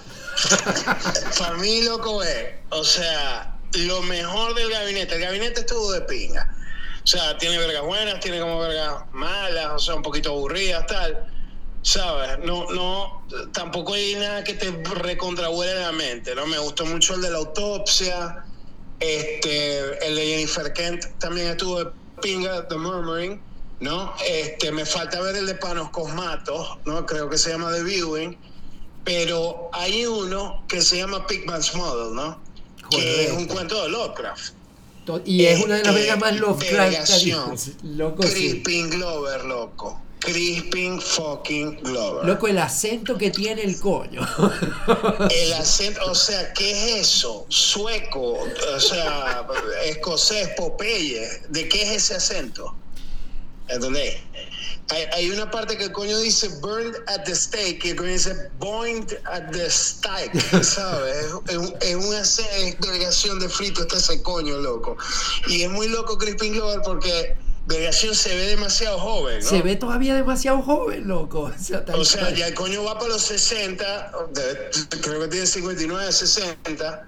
Para mí, loco, es, o sea, lo mejor del gabinete. El gabinete estuvo de pinga. O sea, tiene vergas buenas, tiene como vergas malas, o sea, un poquito aburridas, tal. ¿Sabes? No, no, tampoco hay nada que te recontrahuele la mente, ¿no? Me gustó mucho el de la autopsia. Este, el de Jennifer Kent también estuvo de pinga, The Murmuring, ¿no? Este, me falta ver el de Panos Cosmatos, ¿no? Creo que se llama The Viewing. Pero hay uno que se llama Pigman's Model, ¿no? Que es un cuento de Lovecraft. Y es una de las Este, vergas más. Lovecraftianas. Loco, sí. Crispin Glover, loco. Crispin fucking Glover. Loco, el acento que tiene el coño. El acento, o sea, ¿qué es eso? Sueco, o sea, escocés, Popeye. ¿De qué es ese acento? ¿Entendés? Hay, hay una parte que el coño dice burned at the stake y el coño dice boined at the stake, ¿sabes? Es, es un- es una es delegación de frito está ese coño, loco. Y es muy loco Crispin Glover porque delegación se ve demasiado joven, ¿no? Se ve todavía demasiado joven, loco. O sea, O ya el coño va para los 60, de- creo que tiene 59, 60.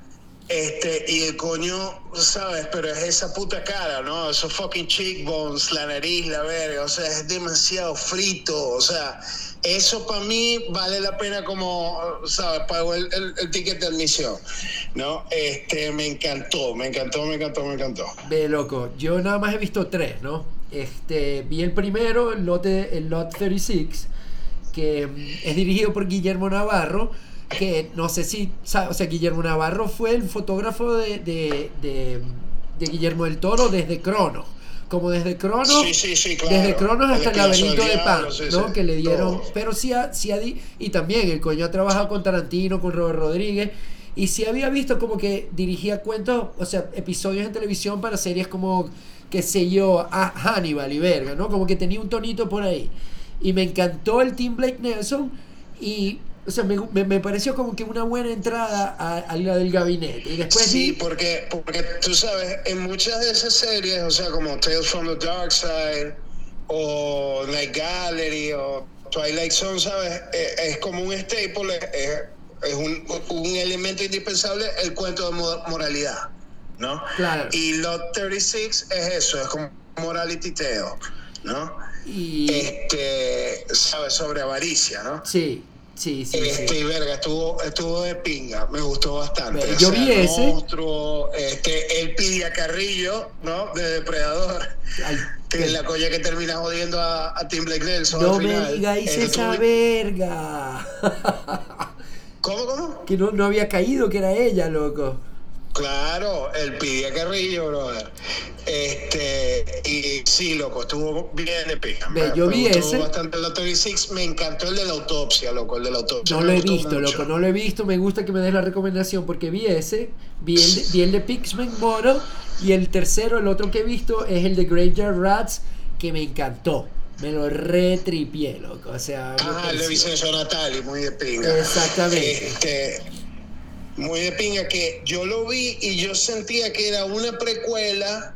Este, y el coño, ¿sabes? Pero es esa puta cara, ¿no? Esos fucking cheekbones, la nariz, la verga. O sea, es demasiado frito. O sea, eso para mí vale la pena como, ¿sabes? Pago el, el- el ticket de admisión, ¿no? Este, me encantó, me encantó, me encantó, me encantó. Ve, loco, yo nada más he visto tres, ¿no? Este, vi el primero, el lote, el Lot 36, que es dirigido por Guillermo Navarro, que no sé si, o sea, Guillermo Navarro fue el fotógrafo de, de, de- de Guillermo del Toro desde Crono. Como desde Crono, Sí, sí, sí, claro. desde Cronos hasta el laberinto de Pan, ¿no? que le dieron, todo. pero sí, ha- sí ha di- y también el coño ha trabajado con Tarantino, con Robert Rodríguez, y sí había visto como que dirigía cuentos, o sea, episodios en televisión para series como, qué sé yo, a Hannibal y verga, ¿no? Como que tenía un tonito por ahí. Y me encantó el Team Blake Nelson y, o sea, me, me- me pareció como que una buena entrada a, a la del gabinete. Y después Sí, vi- porque, porque tú sabes, en muchas de esas series, o sea, como Tales from the Dark Side, o Night Gallery, o Twilight Zone, ¿sabes? Eh, Es, como un staple, es, es un, un elemento indispensable el cuento de mo- moralidad, ¿no? Claro. Y Lot 36 es eso, es como morality tale, ¿no? y Este, ¿sabes? Sobre avaricia, ¿no? sí, sí, sí, Este, sí. verga, estuvo, estuvo de pinga, me gustó bastante. O yo sea, vi ese. Monstruo, este, el Pidia Carrillo, ¿no? De Depredador. Ay, Que es la colla que termina jodiendo a, a Tim Blake Nelson. No al me final. digáis Este, esa verga. ¿Cómo, cómo? que no, no había caído que era ella, loco. Claro, el Pidia Carrillo, brother. Este, y sí, loco, estuvo bien de Me- yo vi ese. bastante el Doctor 36. Me encantó el de la autopsia, loco, el de la autopsia. No me lo he visto, mucho. loco, no lo he visto. Me gusta que me des la recomendación porque vi ese, vi el, de- vi el de Pixman y el tercero, el otro que he visto es el de Graveyard Rats que me encantó. Me lo retripié, loco. O sea, Ah, el de pareció- Vicencio Natali, muy de pinga. Exactamente. Este, muy de pinga que yo lo vi y yo sentía que era una precuela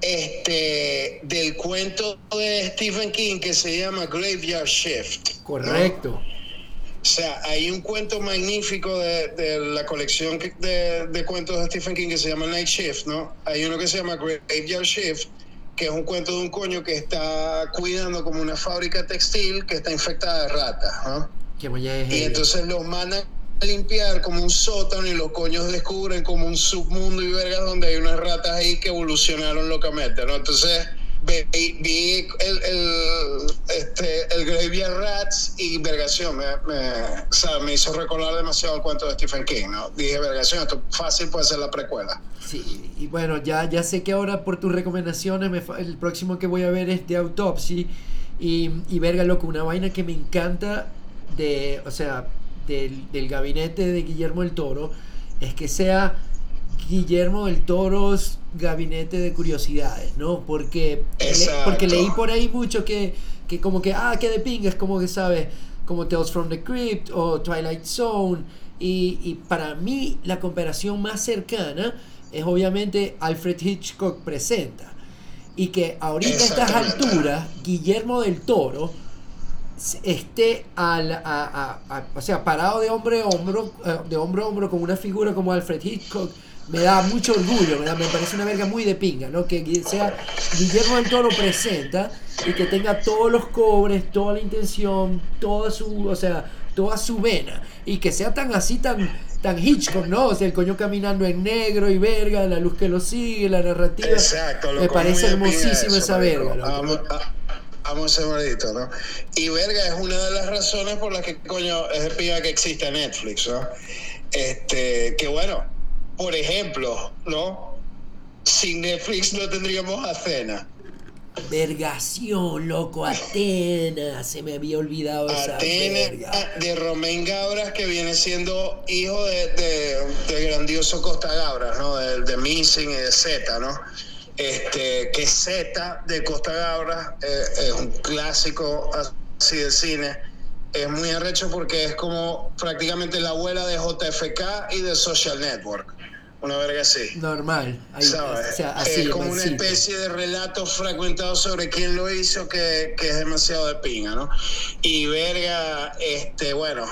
este del cuento de Stephen King que se llama Graveyard Shift. ¿no? Correcto. O sea, hay un cuento magnífico de, de la colección de, de cuentos de Stephen King que se llama Night Shift, ¿no? Hay uno que se llama Graveyard Shift, que es un cuento de un coño que está cuidando como una fábrica textil que está infectada de ratas, ¿no? Que Y entonces los mandan limpiar como un sótano y los coños descubren como un submundo y vergas donde hay unas ratas ahí que evolucionaron locamente, ¿no? Entonces, vi, el, el, este, el Graveyard Rats y Vergación. Me, me, o sea, me hizo recordar demasiado el cuento de Stephen King, ¿no? Dije, Vergación, esto fácil puede ser la precuela. Sí, y bueno, ya, ya sé que ahora por tus recomendaciones me, el próximo que voy a ver es de Autopsy. Y, y verga, loco, una vaina que me encanta de, o sea, del, del gabinete de Guillermo el Toro es que sea Guillermo del Toro's gabinete de curiosidades, ¿no? Porque, porque leí por ahí mucho que, que como que, ah, que de ping, es como que, ¿sabes? Como Tales from the Crypt o Twilight Zone. Y, y para mí la comparación más cercana es obviamente Alfred Hitchcock presenta. Y que ahorita a estas alturas, Guillermo del Toro esté al, a, a, o sea, parado de hombre a hombro, eh, de hombro a hombro con una figura como Alfred Hitchcock, me da mucho orgullo, me, me parece una verga muy de pinga, ¿no? Que sea Guillermo del Toro presenta y que tenga todos los cobres, toda la intención, toda su, o sea, toda su vena y que sea tan así, tan, tan Hitchcock, ¿no? O sea, el coño caminando en negro y verga, la luz que lo sigue, la narrativa. Exacto, me parece hermosísima esa verga. Amo, ese maldito, ¿no? Y verga es una de las razones por las que coño es de pinga que existe Netflix, ¿no? Este, que bueno, por ejemplo, ¿no? Sin Netflix no tendríamos a Cena. Vergación, loco, Atenas, se me había olvidado esa Atenas de Romain Gabras, que viene siendo hijo de, de, grandioso Costa Gabras, ¿no? De, de Missing y de Z, ¿no? Este, que Z de Costa Gabras eh, es un clásico así de cine es muy arrecho porque es como prácticamente la abuela de JFK y de Social Network. Una verga así. Normal. es como una especie de relato fragmentado sobre quién lo hizo que, que es demasiado de pinga, ¿no? Y verga, este, bueno,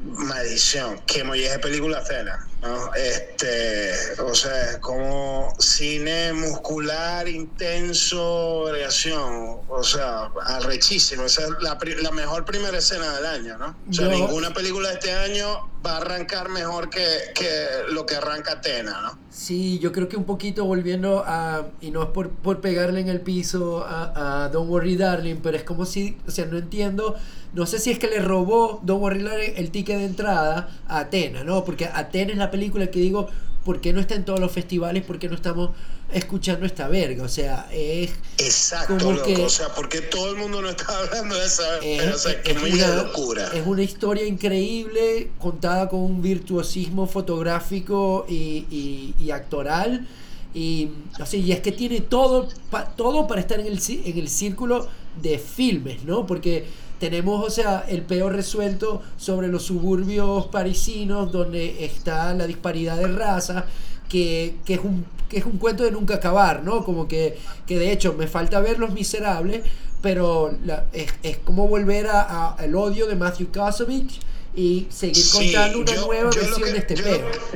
maldición, que de película cena. ¿No? Este, o sea, como cine muscular, intenso, reacción, o sea, arrechísimo. Esa es la, la, mejor primera escena del año, ¿no? O sea, ninguna película de este año va a arrancar mejor que, que lo que arranca Atena, ¿no? Sí, yo creo que un poquito volviendo a, y no es por, por pegarle en el piso a, a Don't Worry Darling, pero es como si, o sea, no entiendo no sé si es que le robó Don Warrior el ticket de entrada a Atena, ¿no? Porque Atena es la película que digo, ¿por qué no está en todos los festivales? ¿Por qué no estamos escuchando esta verga? O sea, es. Exacto, como que, o sea, porque todo el mundo no está hablando de esa verga. o sea, que es muy una, locura. Es una historia increíble, contada con un virtuosismo fotográfico y, y, actoral. Y, o y es que tiene todo, todo para estar en el, en el círculo de filmes, ¿no? Porque tenemos, o sea, el peor resuelto sobre los suburbios parisinos, donde está la disparidad de raza, que, que, es un, que es un cuento de nunca acabar, ¿no? Como que, que de hecho me falta ver Los Miserables, pero es, es, como volver a, al odio de Matthew Kasovich y seguir contando una nueva versión de este yo,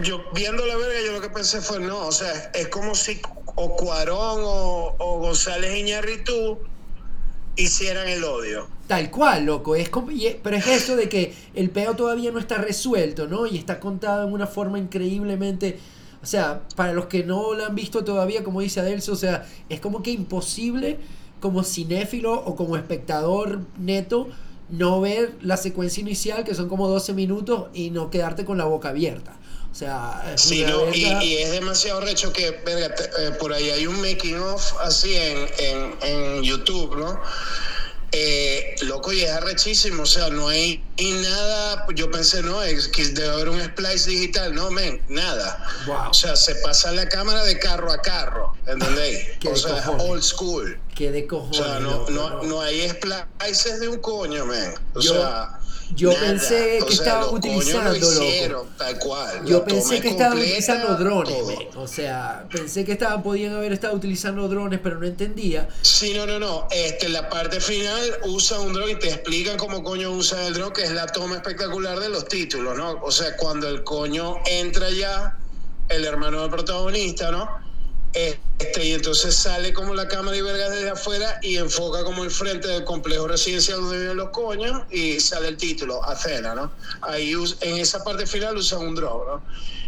Yo, viendo la verga, yo lo que pensé fue, no, o sea, es como si o Cuarón o, o González Iñárritu hicieran el odio. Tal cual, loco. Es como, pero es eso de que el peo todavía no está resuelto, ¿no? Y está contado en una forma increíblemente... O sea, para los que no lo han visto todavía, como dice Adelso, o sea, es como que imposible como cinéfilo o como espectador neto no ver la secuencia inicial, que son como 12 minutos, y no quedarte con la boca abierta. O sea, sí, no, y, es demasiado recho que, verga, eh, por ahí hay un making of así en, en, en YouTube, ¿no? Eh, loco, y es arrechísimo, o sea, no hay, nada, yo pensé, no, es que debe haber un splice digital, no, men, nada. O sea, se pasa la cámara de carro a carro, ¿entendéis? o sea, old school. Que de cojones. O sea, no, no, no, hay splices de un coño, men. O sea yo pensé que estaban utilizando hicieron, tal cual. Yo pensé que estaban utilizando drones, o sea, pensé que estaban podían haber estado utilizando drones, pero no entendía. Sí, no, no, no. Este, la parte final usa un dron y te explican cómo coño usa el dron, que es la toma espectacular de los títulos, ¿no? O sea, cuando el coño entra ya, el hermano del protagonista, ¿no? Este, y entonces sale como la cámara y verga desde afuera y enfoca como el frente del complejo residencial donde viven los coños y sale el título, Acena, ¿no? Ahí en esa parte final usa un drone, ¿no?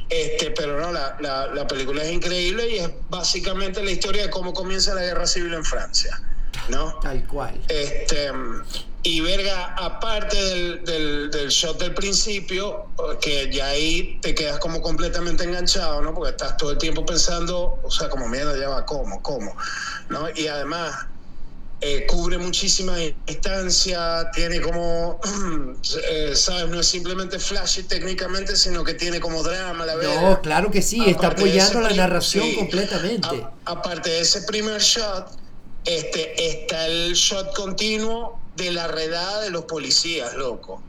Este, pero no, la, la, la, película es increíble y es básicamente la historia de cómo comienza la guerra civil en Francia, ¿no? Tal cual. Este, y verga, aparte del, del, del, shot del principio, que ya ahí te quedas como completamente enganchado, ¿no? Porque estás todo el tiempo pensando, o sea, como mierda, ya va, ¿cómo? ¿Cómo? ¿No? Y además eh, cubre muchísima distancia, tiene como, eh, ¿sabes? No es simplemente flashy técnicamente, sino que tiene como drama, la verdad. No, claro que sí, está apoyando la narración completamente. aparte de ese primer shot, este, está el shot continuo de la redada de los policías, loco.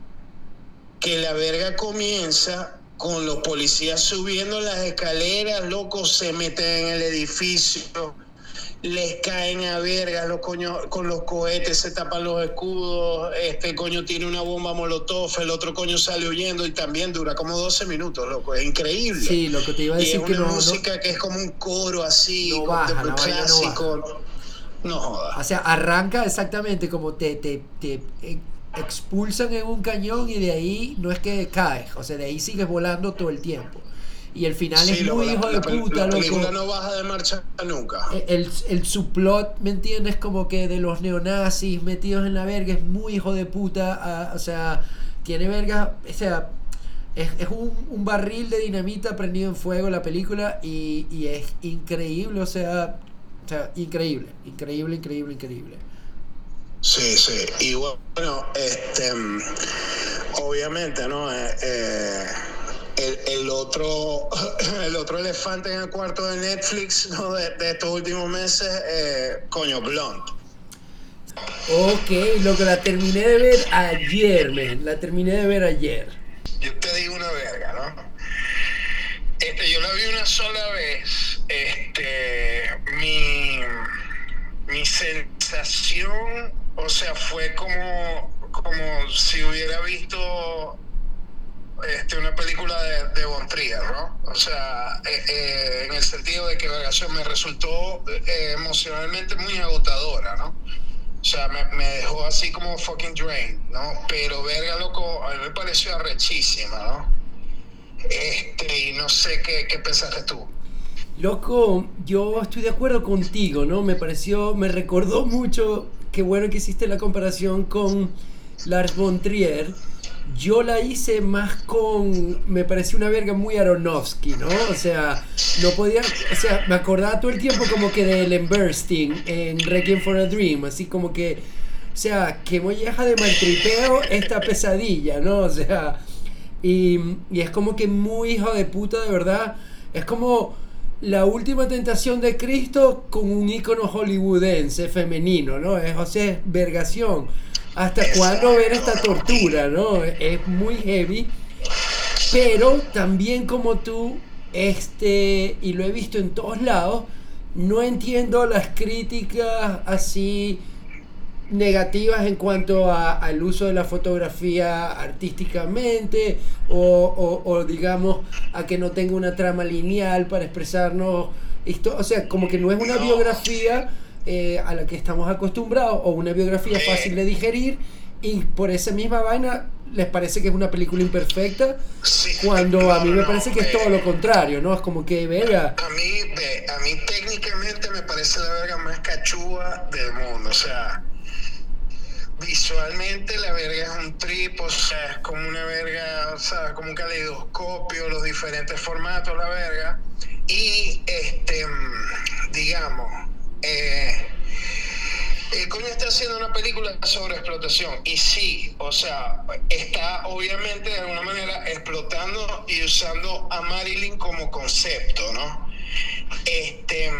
Que la verga comienza con los policías subiendo las escaleras, loco, se meten en el edificio les caen a vergas los coño, con los cohetes, se tapan los escudos, este coño tiene una bomba molotov, el otro coño sale huyendo y también dura como 12 minutos, loco, es increíble. Sí, lo que te iba a decir y es que una música que es como un coro así, no baja, clásico. No, joda. O sea, arranca exactamente como te, te, te expulsan en un cañón y de ahí no es que caes, o sea, de ahí sigues volando todo el tiempo. Y el final es muy hijo de puta, la, película no baja de marcha nunca. E, el, el, subplot, ¿me entiendes? Como que de los neonazis metidos en la verga es muy hijo de puta. O sea, tiene verga. O sea, es, es un, un, barril de dinamita prendido en fuego la película y, y es increíble, o sea, o sea, increíble, increíble, increíble, increíble. Sí, sí. Y bueno, este, obviamente, ¿no? Eh, eh el, el, otro, el otro elefante en el cuarto de Netflix ¿no? de, de, estos últimos meses, eh, coño, Blonde. Ok, lo que la terminé de ver ayer, man. La terminé de ver ayer. Yo te digo una verga, ¿no? Este, yo la vi una sola vez. Este, mi, mi sensación, o sea, fue como, como si hubiera visto este, una película de, de ¿no? O sea, eh, eh, en el sentido de que la relación me resultó eh, emocionalmente muy agotadora, ¿no? O sea, me, me, dejó así como fucking drain, ¿no? Pero verga, loco, a mí me pareció arrechísima, ¿no? Este, y no sé qué, qué pensaste tú. Loco, yo estoy de acuerdo contigo, ¿no? Me pareció, me recordó mucho, qué bueno que hiciste la comparación con Lars von Trier yo la hice más con. Me pareció una verga muy Aronofsky, ¿no? O sea, no podía. O sea, me acordaba todo el tiempo como que de Ellen Burstyn en Requiem for a Dream, así como que. O sea, que molleja de maltripeo esta pesadilla, ¿no? O sea. Y, y es como que muy hijo de puta, de verdad. Es como la última tentación de Cristo con un ícono hollywoodense femenino, ¿no? Es, o sea, es vergación hasta cuándo ver esta tortura, ¿no? Es muy heavy. Pero también como tú, este, y lo he visto en todos lados, no entiendo las críticas así negativas en cuanto al uso de la fotografía artísticamente o, o, digamos a que no tenga una trama lineal para expresarnos esto, o sea, como que no es una biografía eh, a la que estamos acostumbrados o una biografía fácil de digerir y por esa misma vaina les parece que es una película imperfecta cuando a mí me parece que es todo lo contrario, ¿no? Es como que, verga. A mí, a mí técnicamente me parece la verga más cachúa del mundo, o sea, visualmente la verga es un trip, o sea, es como una verga, o sea, como un caleidoscopio, los diferentes formatos, la verga. Y, este, digamos, eh, el coño está haciendo una película sobre explotación y sí, o sea, está obviamente de alguna manera explotando y usando a Marilyn como concepto, ¿no? Este,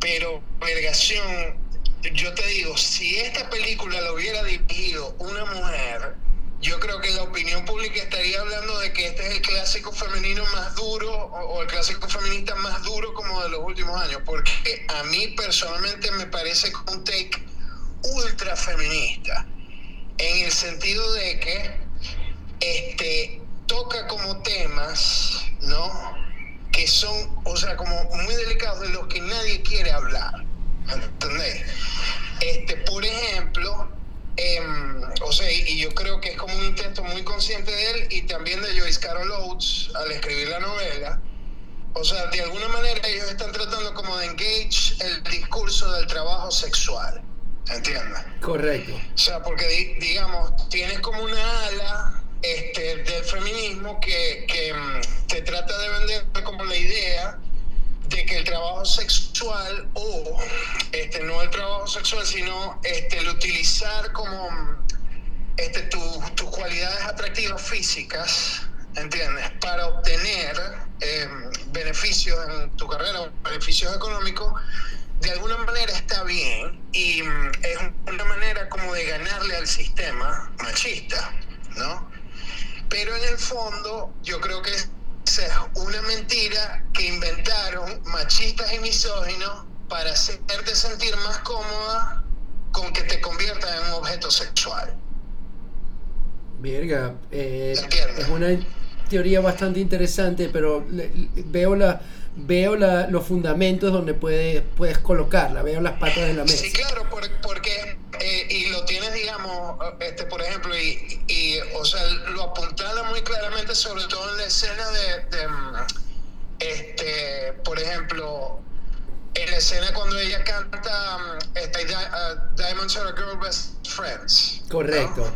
pero vergación, yo te digo, si esta película la hubiera dirigido una mujer, yo creo que la opinión pública estaría hablando de que este es el clásico femenino más duro o, el clásico feminista más duro como de los últimos años, porque a mí personalmente me parece un take ultra feminista, en el sentido de que este, toca como temas, ¿no? Que son, o sea, como muy delicados de los que nadie quiere hablar, ¿entendés? Este, por ejemplo, Em, o sea, y, yo creo que es como un intento muy consciente de él y también de Joyce Carol Oates al escribir la novela. O sea, de alguna manera ellos están tratando como de engage el discurso del trabajo sexual. ¿Entiendes? Correcto. O sea, porque digamos, tienes como una ala este, del feminismo que, que trabajo sexual o este no el trabajo sexual sino este el utilizar como este tus cualidades atractivas físicas entiendes para obtener em, beneficios en tu carrera beneficios económicos de alguna manera está bien y mm, es una manera como de ganarle al sistema machista no pero en el fondo yo creo que es una mentira que inventaron machistas y misóginos para hacerte sentir más cómoda con que te conviertas en un objeto sexual. Verga, eh, es una teoría bastante interesante, pero veo la veo la, los fundamentos donde puedes, puedes colocarla, veo las patas de la mesa. Sí, claro, porque, eh, y lo tienes, digamos, este, por ejemplo, y, y, o sea, lo apuntala muy claramente, sobre todo en la escena de, este, por ejemplo, en la escena cuando ella canta este, Diamonds Are a Girl Best Friends. Correcto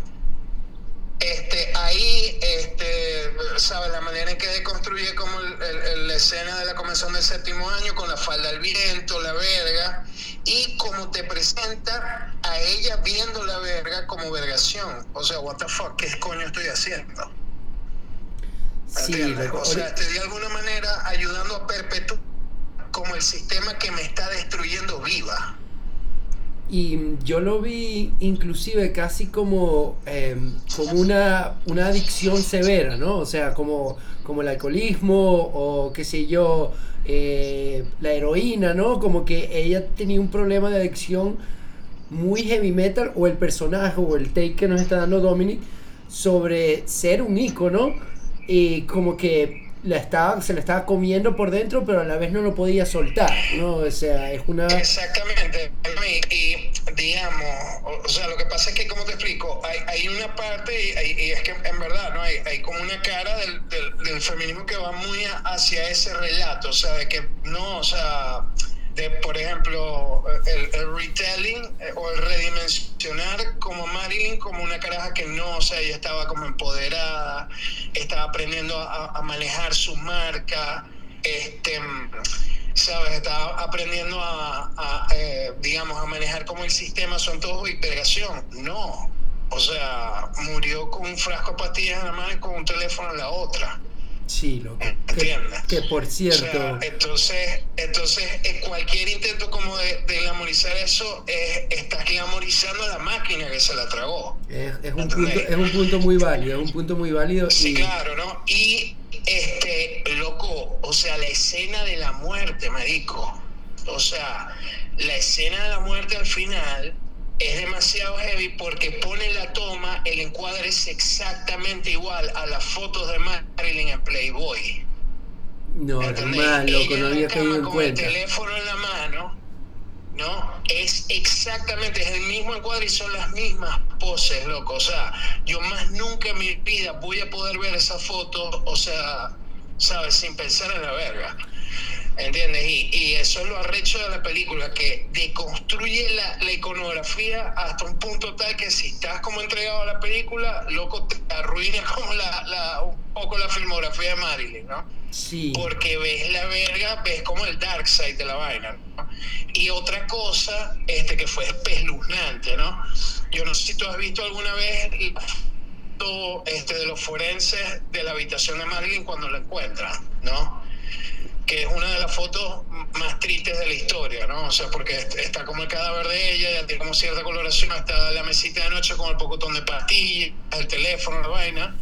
este, ahí, este, ¿sabes? La manera en que deconstruye como la escena de la convención del séptimo año con la falda al viento, la verga, y como te presenta a ella viendo la verga como vergación. O sea, what the fuck, ¿qué coño estoy haciendo? Sí, o sea, te de alguna manera ayudando a perpetuar como el sistema que me está destruyendo viva. Y yo lo vi inclusive casi como, em, como una, una, adicción severa, ¿no? O sea, como, como el alcoholismo o qué sé yo, eh, la heroína, ¿no? Como que ella tenía un problema de adicción muy heavy metal o el personaje o el take que nos está dando Dominic sobre ser un icono y como que la estaba, se la estaba comiendo por dentro, pero a la vez no lo podía soltar, ¿no? O sea, es una... Exactamente. Y, digamos, o sea, lo que pasa es que, como te explico, hay, hay una parte, y, es que en verdad, ¿no? Hay, hay como una cara del, del, del feminismo que va muy hacia ese relato, o sea, de que no, o sea por ejemplo, el, retelling eh, o el redimensionar como Marilyn como una caraja que no, o sea, ella estaba como empoderada, estaba aprendiendo a, manejar su marca, este, ¿sabes? Estaba aprendiendo a, eh, digamos, a manejar como el sistema son todos hipergación. No, o sea, murió con un frasco de pastillas en la mano y con un teléfono en la otra. Sí, lo que, que, por cierto. entonces, entonces eh, cualquier intento como de, de glamorizar eso, es, estás glamorizando a la máquina que se la tragó. Es, un, punto, es un punto muy válido, es un punto muy válido. Sí, claro, ¿no? Y, este, loco, o sea, la escena de la muerte, marico. O sea, la escena de la muerte al final es demasiado heavy porque pone la toma, el encuadre es exactamente igual a las fotos de Marilyn en Playboy. No, normal, loco, no había caído en con el teléfono en la mano, ¿no? Es exactamente, es el mismo encuadre y son las mismas poses, loco. O sea, yo más nunca en mi vida voy a poder ver esa foto, o sea, ¿sabes? Sin pensar en la verga. ¿Entiendes? Y, y, eso es lo arrecho de la película, que deconstruye la, la, iconografía hasta un punto tal que si estás como entregado a la película, loco, te arruina como la, la, un poco la filmografía de Marilyn, ¿no? Sí. Porque ves la verga, ves como el dark side de la vaina, ¿no? Y otra cosa este, que fue espeluznante, ¿no? Yo no sé si tú has visto alguna vez este, de los forenses de la habitación de Marilyn cuando la encuentran, ¿no? que es una de las fotos más tristes de la historia, ¿no? O sea, porque está como el cadáver de ella, ya tiene como cierta coloración, hasta la mesita de noche con el pocotón de pastillas, el teléfono, la vaina.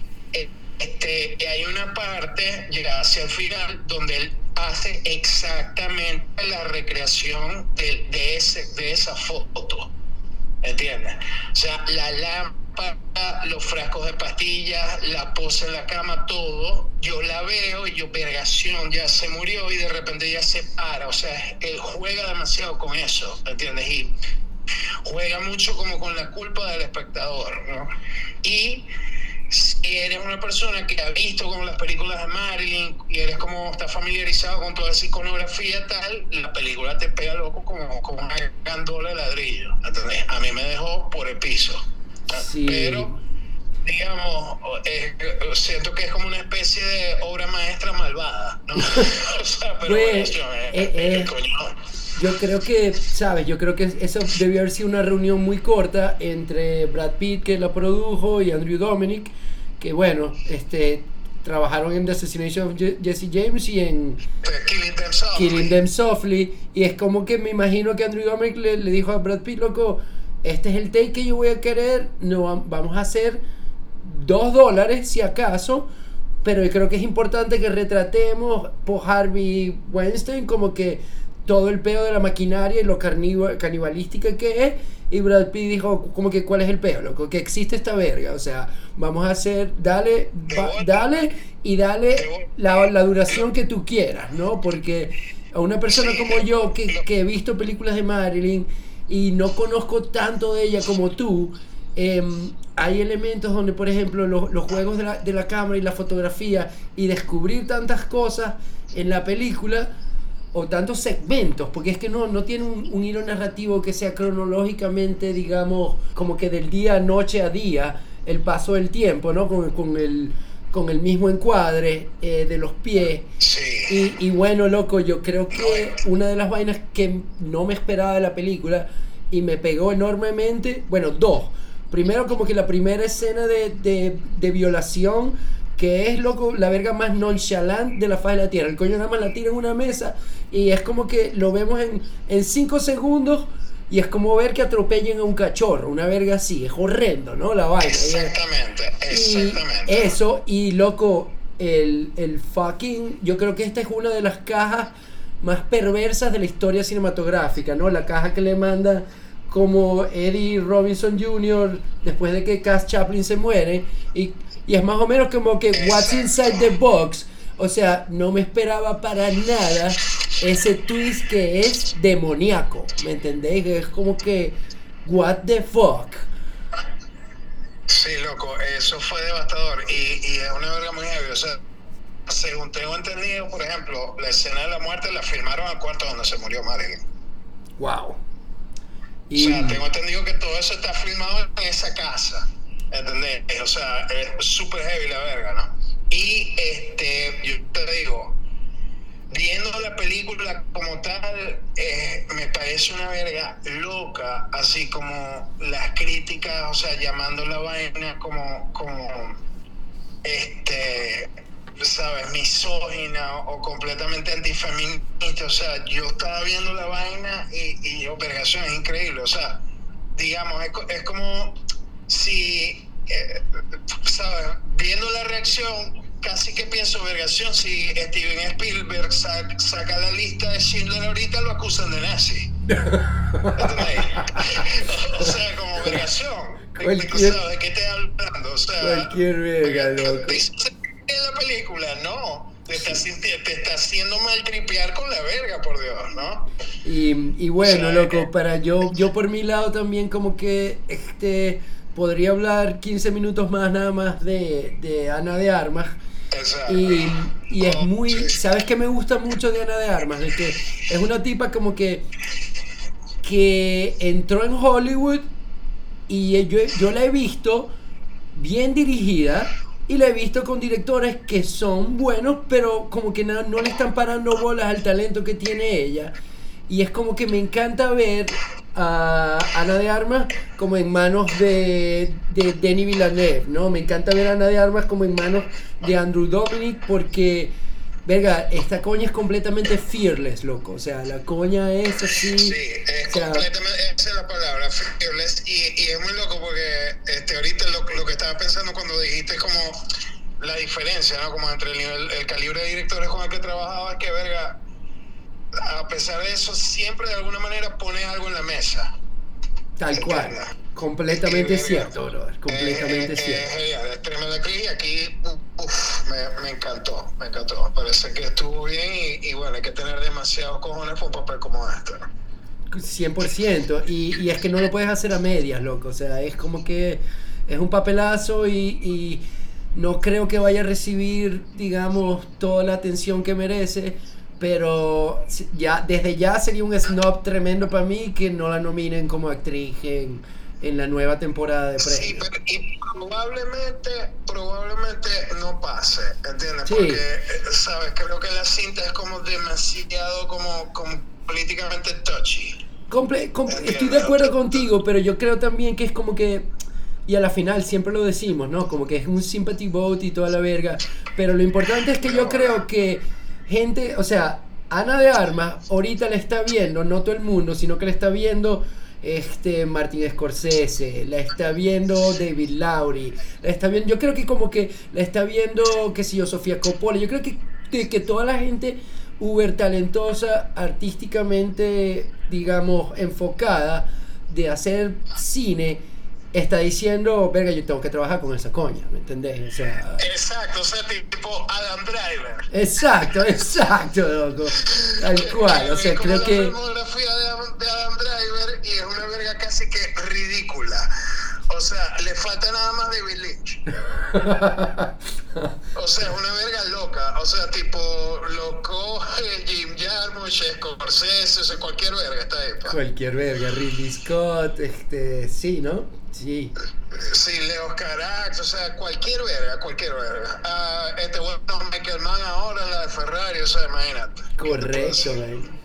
Este, hay una parte, llega hacia el final, donde él hace exactamente la recreación de, ese, de esa foto. ¿Entiendes? O sea, la lámpara los frascos de pastillas, la pose en la cama, todo, yo la veo y yo, vergación, ya se murió y de repente ya se para. O sea, él juega demasiado con eso, ¿entiendes? Y juega mucho como con la culpa del espectador, ¿no? Y si eres una persona que ha visto como las películas de Marilyn y eres como está familiarizado con toda esa iconografía tal, la película te pega loco como, como una gandola de ladrillo. ¿entendés? A mí me dejó por el piso. Sí. Pero, digamos, eh, siento que es como una especie de obra maestra malvada. ¿no? o sea, pero Pues, bueno, eh, eh, coño, Yo creo que, ¿sabes? Yo creo que eso debió haber sido una reunión muy corta entre Brad Pitt, que la produjo, y Andrew Dominic, que bueno, este trabajaron en The Assassination of Je- Jesse James y en pues, Killing Them Softly. Killing Them Softly. Y es como que me imagino que Andrew Dominic le, le dijo a Brad Pitt, loco, este es el take que yo voy a querer, no, va- vamos a hacer dos dólares si acaso. Pero yo creo que es importante que retratemos por Harvey Weinstein como que todo el peo de la maquinaria y lo canibalística que es. Y Brad Pitt dijo como que cuál es el peo, loco, que existe esta verga. O sea, vamos a hacer, dale, va- dale y dale la, la duración que tú quieras, ¿no? Porque a una persona como yo que, que he visto películas de Marilyn y no conozco tanto de ella como tú, em, hay elementos donde, por ejemplo, los, juegos de la, de la cámara y la fotografía y descubrir tantas cosas en la película o tantos segmentos, porque es que no, no tiene un, hilo narrativo que sea cronológicamente, digamos, como que del día, noche a día, el paso del tiempo, ¿no? Con, con el, con el mismo encuadre eh, de los pies. Sí. Y, y bueno, loco, yo creo que una de las vainas que no me esperaba de la película y me pegó enormemente, bueno, dos. Primero, como que la primera escena de, de, de violación, que es, loco, la verga más nonchalant de la faz de la tierra. El coño nada más la tira en una mesa y es como que lo vemos en, en cinco segundos y es como ver que atropellen a un cachorro, una verga así. Es horrendo, ¿no? La vaina. Exactamente, y exactamente. eso, y loco, el, el fucking. Yo creo que esta es una de las cajas más perversas de la historia cinematográfica, ¿no? La caja que le manda como Eddie Robinson Jr. después de que Cass Chaplin se muere. Y, y es más o menos como que What's Inside the Box. O sea, no me esperaba para nada ese twist que es demoníaco. ¿Me entendéis? Es como que. What the fuck. Sí, loco, eso fue devastador y, y es una verga muy heavy. O sea, según tengo entendido, por ejemplo, la escena de la muerte la filmaron al cuarto donde se murió Marilyn. Wow. O sea, tengo entendido que todo eso está filmado en esa casa. ¿Entendés? O sea, es súper heavy la verga, ¿no? Y este, yo te digo, viendo la película como tal, eh, me parece una verga loca, así como las críticas, o sea, llamando la vaina como, como, este, sabes, misógina o completamente antifeminista, o sea, yo estaba viendo la vaina y, y yo, vergación, es increíble, o sea, digamos, es, es como si, eh, sabes, viendo la reacción, casi que pienso, vergación, si Steven Spielberg sa- saca la lista de Schindler ahorita, lo acusan de nazi. O sea, como vergación. ¿De, de, Cualquier- ¿de qué te hablando? O sea, Cualquier verga, loco. En la película, no. Te está, te está haciendo mal tripear con la verga, por Dios, ¿no? y, y bueno, loco, para yo, yo por mi lado también como que este podría hablar 15 minutos más nada más de, de Ana de Armas. Exacto. Y, y es Oh, muy. ¿sabes qué me gusta mucho de Ana de Armas? De que es una tipa como que que entró en Hollywood y yo, yo la he visto bien dirigida y la he visto con directores que son buenos, pero como que no, no le están parando bolas al talento que tiene ella. Y es como que me encanta ver a Ana de Armas como en manos de, de Denis Villeneuve, ¿no? Me encanta ver a Ana de Armas como en manos de Andrew Dominic porque, verga, esta coña es completamente fearless, loco. O sea, la coña es así. Sí, es o sea, completamente, esa es la palabra, fearless, y, y es muy loco porque este, ahorita lo, lo que estaba pensando cuando dijiste como la diferencia, ¿no? Como entre el, nivel, el calibre de directores con el que trabajaba, es que verga, a pesar de eso, siempre de alguna manera pone algo en la mesa. Tal cual. Completamente Eh, cierto, brother. Completamente Eh, eh, cierto. Es genial, es tremenda actriz y aquí uf, me, me encantó, me encantó. Parece que estuvo bien y, y bueno, hay que tener demasiados cojones para un papel como este. ¿no? 100%. Y, y es que no lo puedes hacer a medias, loco. O sea, es como que es un papelazo y, y no creo que vaya a recibir, digamos, toda la atención que merece. Pero ya desde ya sería un snob tremendo para mí que no la nominen como actriz en, en la nueva temporada de premios. Sí, pero y probablemente, probablemente no pase, ¿entiendes? Porque, eh, ¿sabes? Creo que la cinta es como demasiado como, como políticamente touchy. Comple estoy de acuerdo contigo, pero yo creo también que es como que y a la final siempre lo decimos, ¿no? Como que es un sympathy vote y toda la verga. Pero lo importante es que yo creo que gente, o sea, Ana de Armas ahorita la está viendo, no todo el mundo, sino que la está viendo este Martin Scorsese, la está viendo David Lowry, la está viendo, yo creo que como que la está viendo, qué sé yo, Sofía Coppola, yo creo que, que, que toda la gente uber talentosa, artísticamente, digamos, enfocada de hacer cine, está diciendo, verga, yo tengo que trabajar con esa coña, ¿me entendés? O sea, exacto, o sea, tipo Adam Driver. Exacto, exacto, loco. Tal cual, o sea, creo que... La filmografía de Adam, de Adam Driver y es una verga casi que ridícula. O sea, le falta nada más David Lynch. o sea, una verga loca. O sea, tipo, loco Jim Jarmusch, Scorsese, o sea, cualquier verga está ahí. Pa. Cualquier verga, Ridley Scott, este, sí, ¿no? Sí. Sí, Leo Carax, o sea, cualquier verga, cualquier verga. Uh, este bueno Michael Mann ahora en la de Ferrari, o sea, imagínate. Correcto, man.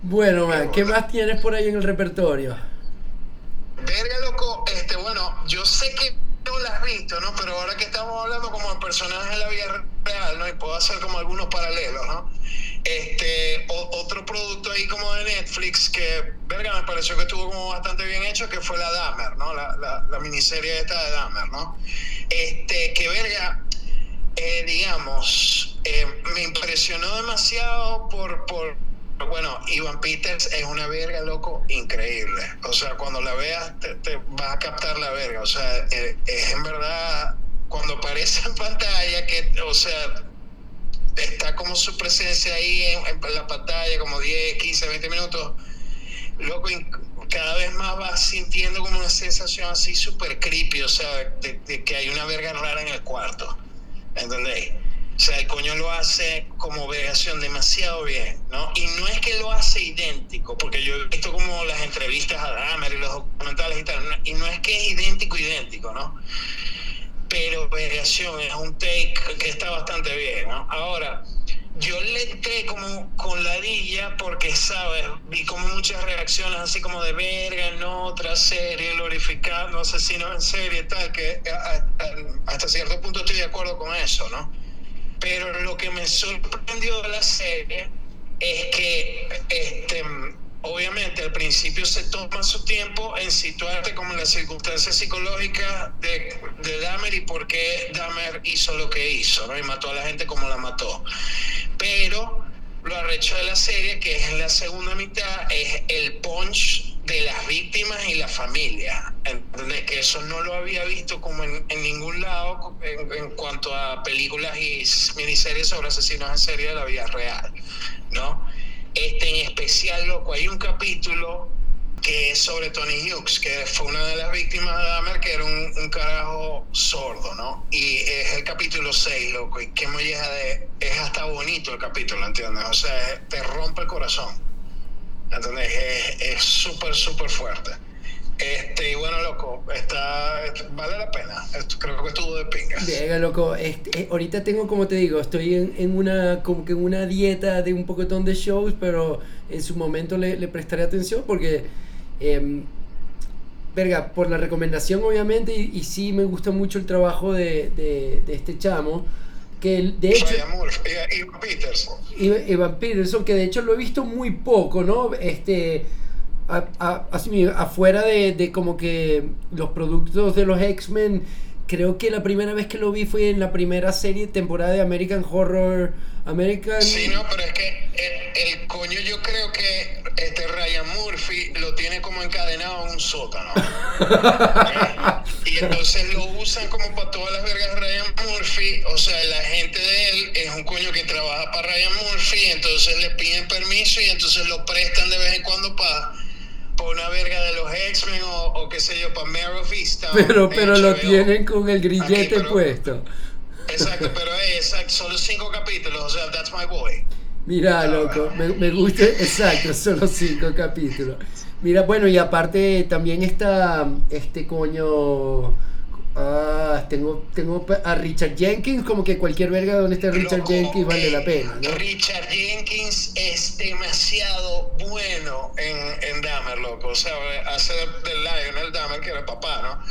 Bueno, man, ¿qué más tienes por ahí en el repertorio? Verga, loco, este, bueno, yo sé que no la has visto, ¿no? Pero ahora que estamos hablando como de personajes de la vida real, ¿no? Y puedo hacer como algunos paralelos, ¿no? Este, otro producto ahí como de Netflix que, verga, me pareció que estuvo como bastante bien hecho, que fue la Dahmer, ¿no? La, la, la miniserie esta de Dahmer, ¿no? Este, que, verga, eh, digamos, eh, me impresionó demasiado por, por bueno, Ivan Peters es una verga, loco, increíble. O sea, cuando la veas te, vas a captar la verga. O sea, es, eh, es, en verdad, cuando aparece en pantalla, que, o sea, está como su presencia ahí en, en la pantalla, como 10, 15, 20 minutos, loco, cada vez más vas sintiendo como una sensación así súper creepy, o sea, de, de, que hay una verga rara en el cuarto. ¿Entendéis? O sea, el coño lo hace como vegación demasiado bien, ¿no? Y no es que lo hace idéntico, porque yo he visto como las entrevistas a Dahmer y los documentales y tal, y no es que es idéntico, idéntico, ¿no? Pero vegación es un take que está bastante bien, ¿no? Ahora, yo le entré como con ladilla porque, ¿sabes? Vi como muchas reacciones así como de verga en otra serie, glorificando asesinos en serie, tal, que hasta cierto punto estoy de acuerdo con eso, ¿no? Pero lo que me sorprendió de la serie es que este, obviamente al principio se toma su tiempo en situarte como en las circunstancias psicológicas de, de Dahmer y por qué Dahmer hizo lo que hizo, ¿no? Y mató a la gente como la mató. Pero lo arrecho de la serie, que es la segunda mitad, es el punch de las víctimas y la familia. ¿entendés? Que eso no lo había visto como en, ningún lado en, cuanto a películas y miniseries sobre asesinos en serie de la vida real, ¿no? Este, en especial, loco, hay un capítulo que es sobre Tony Hughes, que fue una de las víctimas de Dahmer, que era un, un carajo sordo, ¿no? Y es el capítulo 6, loco, y qué molleja de... Es hasta bonito el capítulo, ¿entiendes? O sea, te rompe el corazón. ¿Entendés? Es súper, súper fuerte. Este, y bueno, loco, está, vale la pena. Esto, creo que estuvo de pingas. Venga, loco, este, ahorita tengo, como te digo, estoy en, en, una, como que en una dieta de un pocotón de shows, pero en su momento le, le prestaré atención porque, eh, verga, por la recomendación obviamente, y, y, sí me gusta mucho el trabajo de, de, de este chamo que de hecho Ivan Peterson. Ivan Peterson que de hecho lo he visto muy poco no este a, a, afuera de, de, como que los productos de los X-Men creo que la primera vez que lo vi fue en la primera serie, temporada de American Horror. American. Sí, no, pero es que el, el coño yo creo que este Ryan Murphy lo tiene como encadenado en un sótano. y entonces lo usan como para todas las vergas Ryan Murphy. O sea, la gente de él es un coño que trabaja para Ryan Murphy, entonces le piden permiso y entonces lo prestan de vez en cuando para una verga de los X-Men o, o, qué sé yo, para of Easttown, Pero, pero lo tienen con el grillete Aquí, pero- puesto. Exacto, pero es exacto, solo cinco capítulos, o sea, that's my boy. Mira, loco, me, me gusta, exacto, solo cinco capítulos. Mira, bueno, y aparte también está este coño. Ah, tengo, tengo a Richard Jenkins, como que cualquier verga donde esté Richard Loco, Jenkins vale eh, la pena, ¿no? Richard Jenkins es demasiado bueno en, en Dahmer, loco. O sea, hace del Lionel Dahmer, que era el papá, ¿no?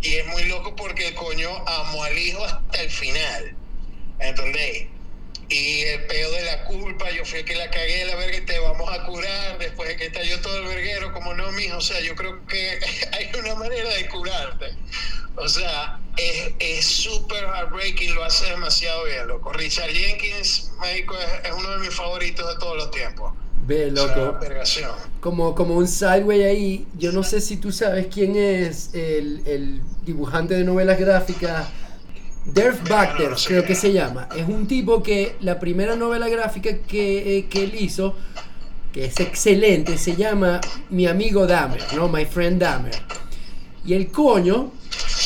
Y es muy loco porque el coño amó al hijo hasta el final. ¿Entendéis? Y el peo de la culpa, yo fui el que la cagué, la verga, te vamos a curar después de que estalló todo el verguero, como no, mijo. O sea, yo creo que hay una manera de curarte. O sea, es es súper heartbreaking, lo hace demasiado bien, loco. Richard Jenkins, médico, es, es uno de mis favoritos de todos los tiempos. Ve, loco. Como, como un sideway ahí. Yo no sé si tú sabes quién es el, el dibujante de novelas gráficas. Derf no sé creo que se llama. Es un tipo que la primera novela gráfica que, eh, que él hizo, que es excelente, se llama Mi amigo Dahmer, ¿no? My Friend Dahmer. Y el coño,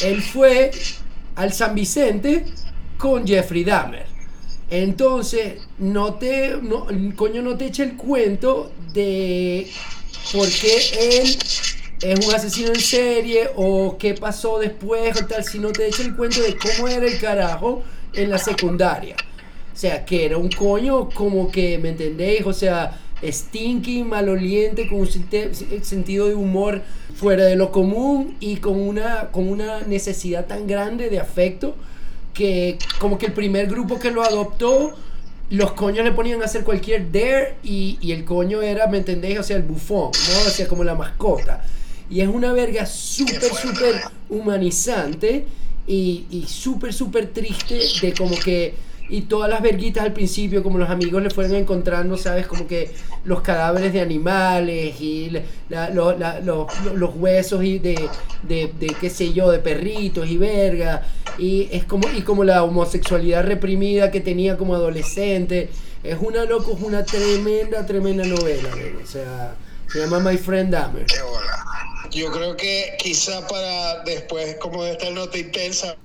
él fue al San Vicente con Jeffrey Dahmer. Entonces, no te, no, el coño no te echa el cuento de por qué él es un asesino en serie o qué pasó después o tal, sino te echa el cuento de cómo era el carajo en la secundaria. O sea, que era un coño como que, ¿me entendéis? O sea, stinky, maloliente, con un sentido de humor fuera de lo común y con una, con una necesidad tan grande de afecto que como que el primer grupo que lo adoptó, los coños le ponían a hacer cualquier dare y, y el coño era, ¿me entendéis? O sea, el bufón, ¿no? O sea, como la mascota. Y es una verga súper, súper man. humanizante y, y súper, súper triste de como que... Y todas las verguitas al principio, como los amigos le fueron encontrando, ¿sabes? Como que los cadáveres de animales y la- la- lo- la- los, los huesos y de, de, de, qué sé yo, de perritos y verga. Y es como, y como la homosexualidad reprimida que tenía como adolescente. Es una loco, es una tremenda, tremenda novela, bro. O sea, se llama My Friend Dahmer. Qué bola. Yo creo que quizá para después, como de esta nota intensa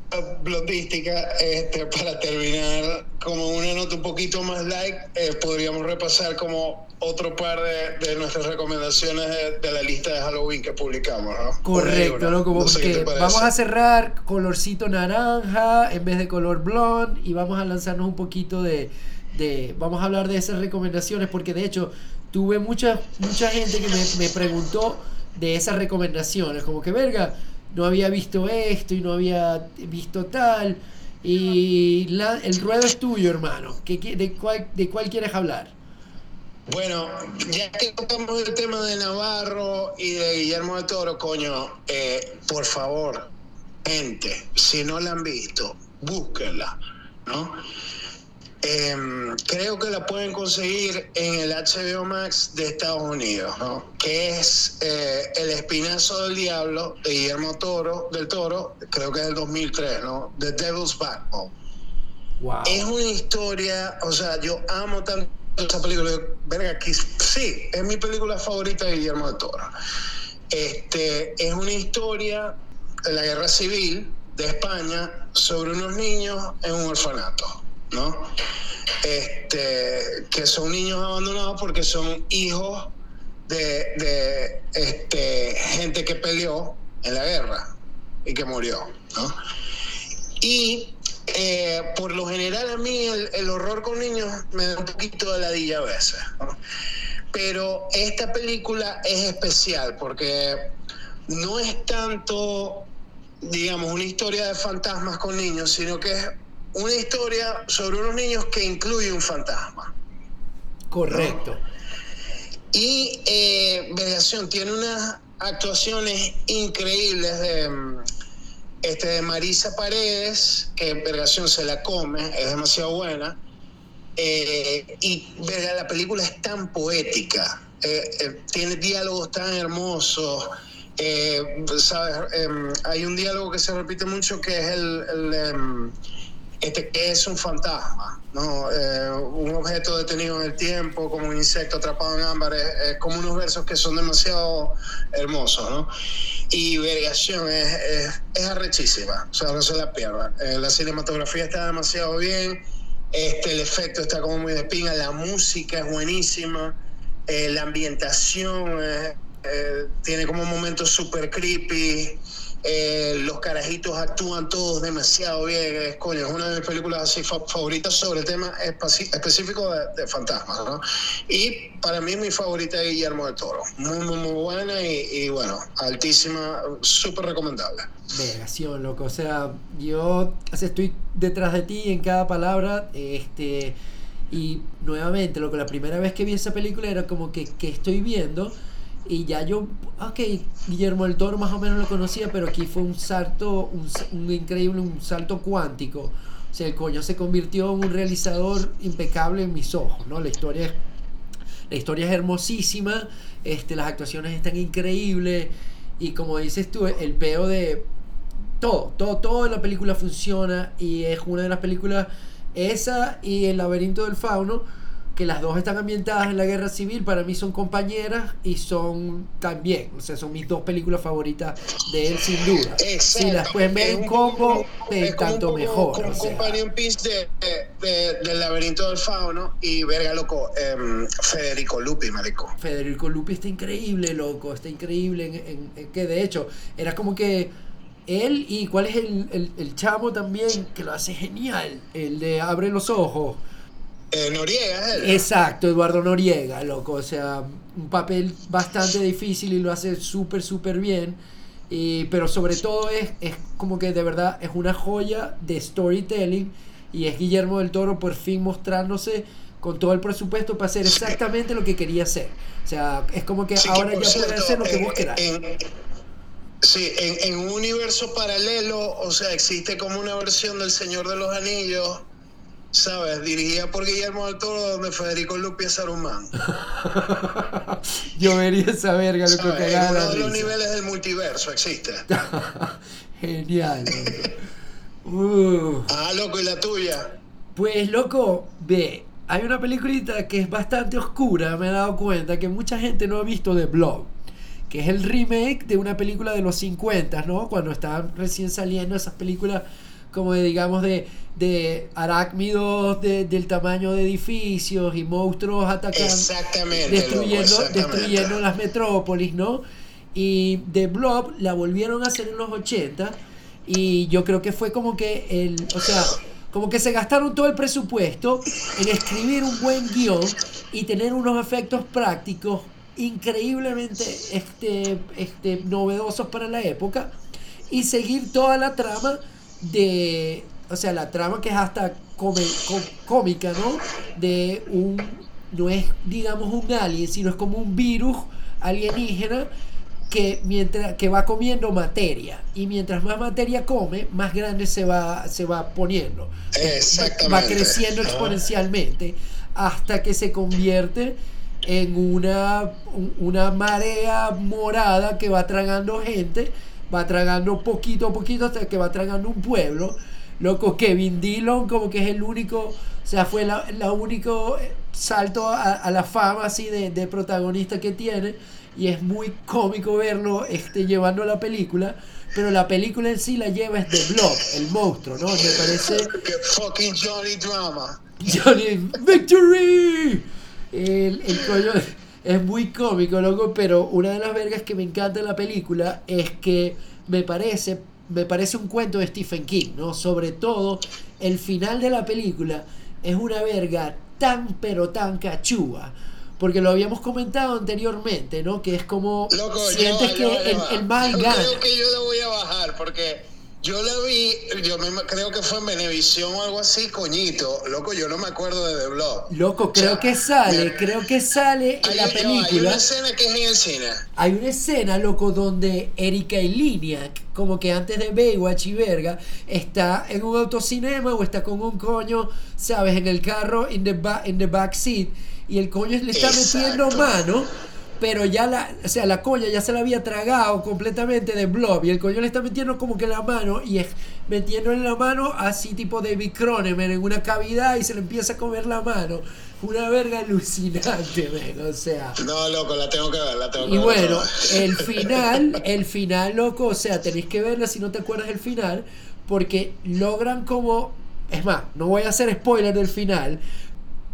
blondística, este, para terminar como una nota un poquito más light, eh, podríamos repasar como otro par de, de nuestras recomendaciones de, de la lista de Halloween que publicamos, ¿no? Correcto, loco, no porque vamos a cerrar colorcito naranja en vez de color blonde y vamos a lanzarnos un poquito de, de vamos a hablar de esas recomendaciones porque de hecho tuve mucha mucha gente que me, me preguntó de esas recomendaciones, como que verga, no había visto esto y no había visto tal y la- el ruedo es tuyo, hermano. ¿Qué, de, cuál, ¿De cuál quieres hablar? Bueno, ya que tocamos el tema de Navarro y de Guillermo del Toro, coño, eh, por favor, gente, si no la han visto, búsquenla, ¿no? Em, creo que la pueden conseguir en el HBO Max de Estados Unidos, ¿no? Que es eh, El Espinazo del Diablo de Guillermo Toro, del Toro, creo que es del 2003, ¿no? The Devil's Backbone. Wow. Es una historia, o sea, yo amo tanto esa película. yo, Verga, que sí, es mi película favorita de Guillermo del Toro. Este, es una historia de la guerra civil de España sobre unos niños en un orfanato, ¿no? Este, que son niños abandonados porque son hijos de, de este, gente que peleó en la guerra y que murió, ¿no? Y eh, por lo general a mí el, horror con niños me da un poquito de ladilla a veces. Pero esta película es especial porque no es tanto, digamos, una historia de fantasmas con niños, sino que es una historia sobre unos niños que incluye un fantasma. Correcto. Y eh, Mediación tiene unas actuaciones increíbles de, mm, este de Marisa Paredes, que vergación se la come, es demasiado buena. Eh, y verga, la película es tan poética, eh, eh, tiene diálogos tan hermosos. ¿sabes? Em, hay un diálogo que se repite mucho que es el, el, em, este que es un fantasma, ¿no? Eh, un objeto detenido en el tiempo, como un insecto atrapado en ámbar, es, como unos versos que son demasiado hermosos, ¿no? Y Vergación es, es, arrechísima, o sea, no se la pierdan. Eh, la cinematografía está demasiado bien, este, el efecto está como muy de pinga, la música es buenísima, eh, la ambientación tiene como momentos súper creepy. Eh, los carajitos actúan todos demasiado bien. Es, coño, es una de mis películas así fa- favoritas sobre el tema específico de, de fantasmas. ¿no? Y para mí mi favorita es Guillermo del Toro. Muy, muy, muy buena y, y bueno, altísima, súper recomendable. Vergación, loco. O sea, yo estoy detrás de ti en cada palabra. Este. Y nuevamente, loco, la primera vez que vi esa película era como que, que estoy viendo. Y ya yo, ok, Guillermo del Toro más o menos lo conocía, pero aquí fue un salto, un, increíble, un salto cuántico. O sea, el coño se convirtió en un realizador impecable en mis ojos, ¿no? La historia es la historia es hermosísima, este, las actuaciones están increíbles y como dices tú, el peo de todo, todo, todo en la película funciona y es una de las películas, esa y El laberinto del fauno, que las dos están ambientadas en la guerra civil, para mí son compañeras y son también, o sea, son mis dos películas favoritas de él sin duda. Si las Exacto. pueden ver en combo, eh, es tanto mejor. Como o un sea. companion piece de, de- del laberinto del fauno y verga loco, em, Federico Lupi, marico. Federico Lupi está increíble, loco, está increíble. En, en- en que de hecho, era como que él y cuál es el, el, el chamo también que lo hace genial, el de Abre los Ojos. Eh, Noriega, él. Exacto, Eduardo Noriega, loco. O sea, un papel bastante difícil y lo hace súper, súper bien. Y, pero sobre todo es, es como que de verdad es una joya de storytelling. Y es Guillermo del Toro por fin mostrándose con todo el presupuesto para hacer exactamente lo que quería hacer. O sea, es como que Sí, ahora ya puede hacer lo que en- vos en- sí, en, en un universo paralelo, o sea, existe como una versión del Señor de los Anillos, ¿sabes? Dirigida por Guillermo del Toro, donde Federico Lupi es Saruman. Yo vería esa verga, ¿Sabes? En cagada uno de los niveles del multiverso existe. Genial. Uh. Ah, loco, ¿y la tuya? Pues loco, ve, hay una peliculita que es bastante oscura, me he dado cuenta que mucha gente no ha visto de Blob, que es el remake de una película de los 50, ¿no? Cuando estaban recién saliendo esas películas como de, digamos, de, de arácnidos de- del tamaño de edificios y monstruos atacando, Exactamente, destruyendo, exactamente. destruyendo las metrópolis, ¿no? Y The Blob la volvieron a hacer en los 80 y yo creo que fue como que el, o sea, como que se gastaron todo el presupuesto en escribir un buen guion y tener unos efectos prácticos increíblemente este, este, novedosos para la época y seguir toda la trama de, o sea, la trama que es hasta come- cómica, ¿no? De un, no es digamos un alien, sino es como un virus alienígena que mientras que va comiendo materia y mientras más materia come más grande se va se va poniendo Exactamente. va creciendo Ah. exponencialmente hasta que se convierte en una un- una marea morada que va tragando gente va tragando poquito a poquito hasta que va tragando un pueblo loco Kevin Dillon como que es el único o sea fue la, la único eh, salto a, a la fama así de, de protagonista que tiene y es muy cómico verlo este, llevando la película, pero la película en sí la lleva es The Blob, el monstruo, ¿no? Me parece fucking Johnny Drama. Johnny Victory. El, el coño es muy cómico, loco, pero una de las vergas que me encanta de la película es que me parece, me parece un cuento de Stephen King, ¿no? Sobre todo el final de la película es una verga tan pero tan cachúa. Porque lo habíamos comentado anteriormente, ¿no? Que es como Loco, sientes que el, el mal Yo gana. Creo que yo la voy a bajar porque Yo la vi, yo me, creo que fue en Venevisión o algo así, coñito. Loco, yo no me acuerdo de The Blob. Loco, creo que sale, creo que sale en Hay, la no, hay película. una escena que es en el cine. Hay una escena, loco, donde Erika Eliniak, como que antes de Baywatch y verga, está en un autocinema o está con un coño, ¿sabes? En el carro, in the, ba- in the back seat, y el coño le está metiendo mano, pero ya la, o sea, la coña ya se la había tragado completamente de blob, y el coño le está metiendo como que la mano, y es metiendo en la mano así tipo David Cronenberg en una cavidad y se le empieza a comer la mano. Una verga alucinante, men, o sea. No, loco, la tengo que ver, la tengo que Y ver. bueno, otra vez. el final, el final, loco, o sea, tenéis que verla si no te acuerdas del final, porque logran como, es más, no voy a hacer spoiler del final,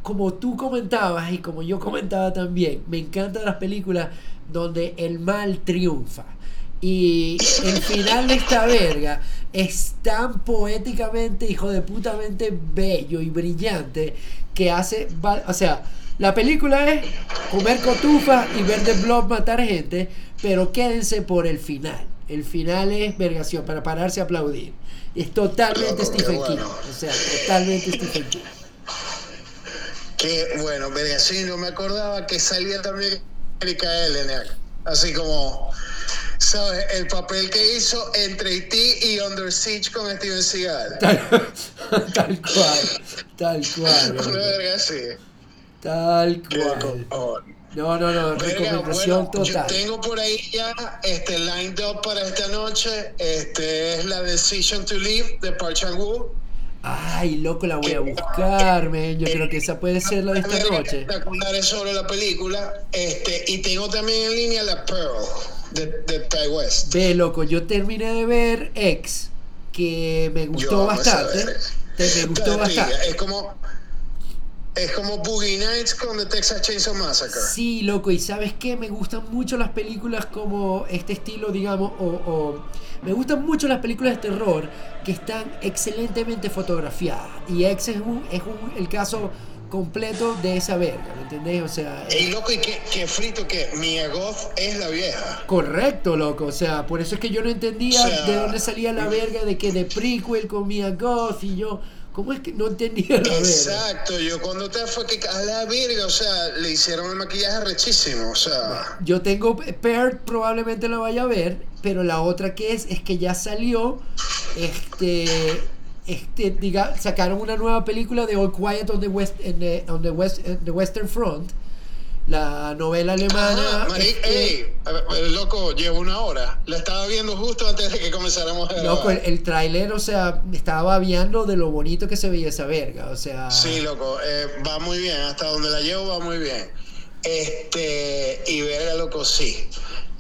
como tú comentabas y como yo comentaba también, me encantan las películas donde el mal triunfa. Y el final de esta verga es tan poéticamente, hijo de putamente bello y brillante que hace. O sea, la película es comer cotufa y ver The Blob matar gente, pero quédense por el final. El final es vergación para pararse a aplaudir. Es totalmente Stephen. King. O sea, totalmente Stephen King. Que bueno, verga, sí, no me acordaba que salía también Erika Eleniak. Así como, ¿sabes? El papel que hizo entre E.T. y Under Siege con Steven Seagal. Tal, tal cual, tal cual, Una verga así. tal cual. No, no, no, recomendación bueno, yo tengo por ahí ya este lined up para esta noche. Este es la Decision to Live de Park Chan-wook. Ay, loco, la voy a buscar, men. Yo creo que esa puede ser la de esta noche. Espectaculares sobre la película. Este, y tengo también en línea la Pearl de, de Ty West. Ve, loco, yo terminé de ver X, que me gustó bastante. Te- me gustó bastante. Es como, es como Boogie Nights con The Texas Chainsaw Massacre. Sí, loco, y sabes qué, me gustan mucho las películas como este estilo, digamos, o, o- me gustan mucho las películas de terror que están excelentemente fotografiadas. Y X es, un, es un- el caso completo de esa verga, ¿me entendés? O sea, Y loco, y qué, qué frito que Mia Goth es la vieja. Correcto, loco. O sea, por eso es que yo no entendía O sea, de dónde salía la verga de que de prequel con Mia Goth y yo. ¿Cómo es que no entendía la verga? Exacto, yo cuando te fue que a la verga, o sea, le hicieron el maquillaje rechísimo, o sea, Yo tengo Pearl, probablemente la vaya a ver, pero la otra que es, es que ya salió, este, este, diga, sacaron una nueva película de All Quiet on the West, en the, on the West, en the Western Front, la novela alemana. Ajá, este, ey, el loco, llevo una hora, la estaba viendo justo antes de que comenzáramos a. Loco, el, el tráiler, o sea, estaba babeando de lo bonito que se veía esa verga, o sea... Sí, loco, eh, va muy bien, hasta donde la llevo va muy bien. Este, y verga, loco, sí.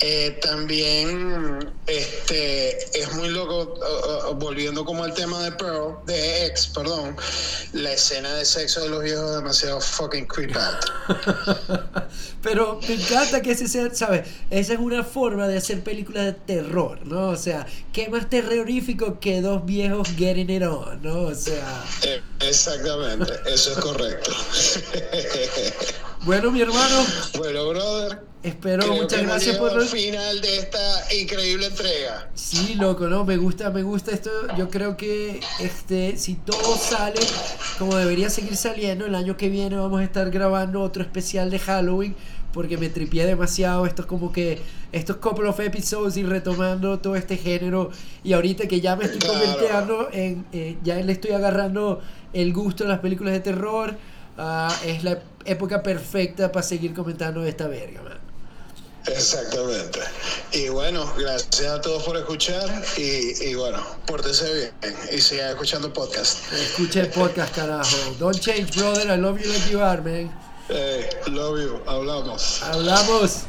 Eh, también este, es muy loco, uh, uh, volviendo como al tema de Pearl, de X, perdón, la escena de sexo de los viejos es demasiado fucking creep out. Pero me encanta que ese sea, ¿sabes? Esa es una forma de hacer películas de terror, ¿no? O sea, ¿qué más terrorífico que dos viejos getting it on, ¿no? O sea... Eh, Exactamente, eso es correcto. Bueno, mi hermano, bueno, brother. espero, muchas que gracias por... al final de esta increíble entrega. Sí, loco, ¿no? Me gusta, me gusta esto. Yo creo que este, si todo sale como debería seguir saliendo, el año que viene vamos a estar grabando otro especial de Halloween. Porque me tripié demasiado estos como que estos couple of episodes y retomando todo este género. Y ahorita que ya me estoy Claro. convirtiendo en. eh, ya le estoy agarrando el gusto a las películas de terror. Ah, es la época perfecta para seguir comentando esta verga, man. Exactamente. Y bueno, gracias a todos por escuchar y, y bueno, pórtense bien y sigan escuchando podcast. Escucha el podcast, carajo. Don't change, brother. I love you like you are, man. Eh, love you, hablamos. Hablamos.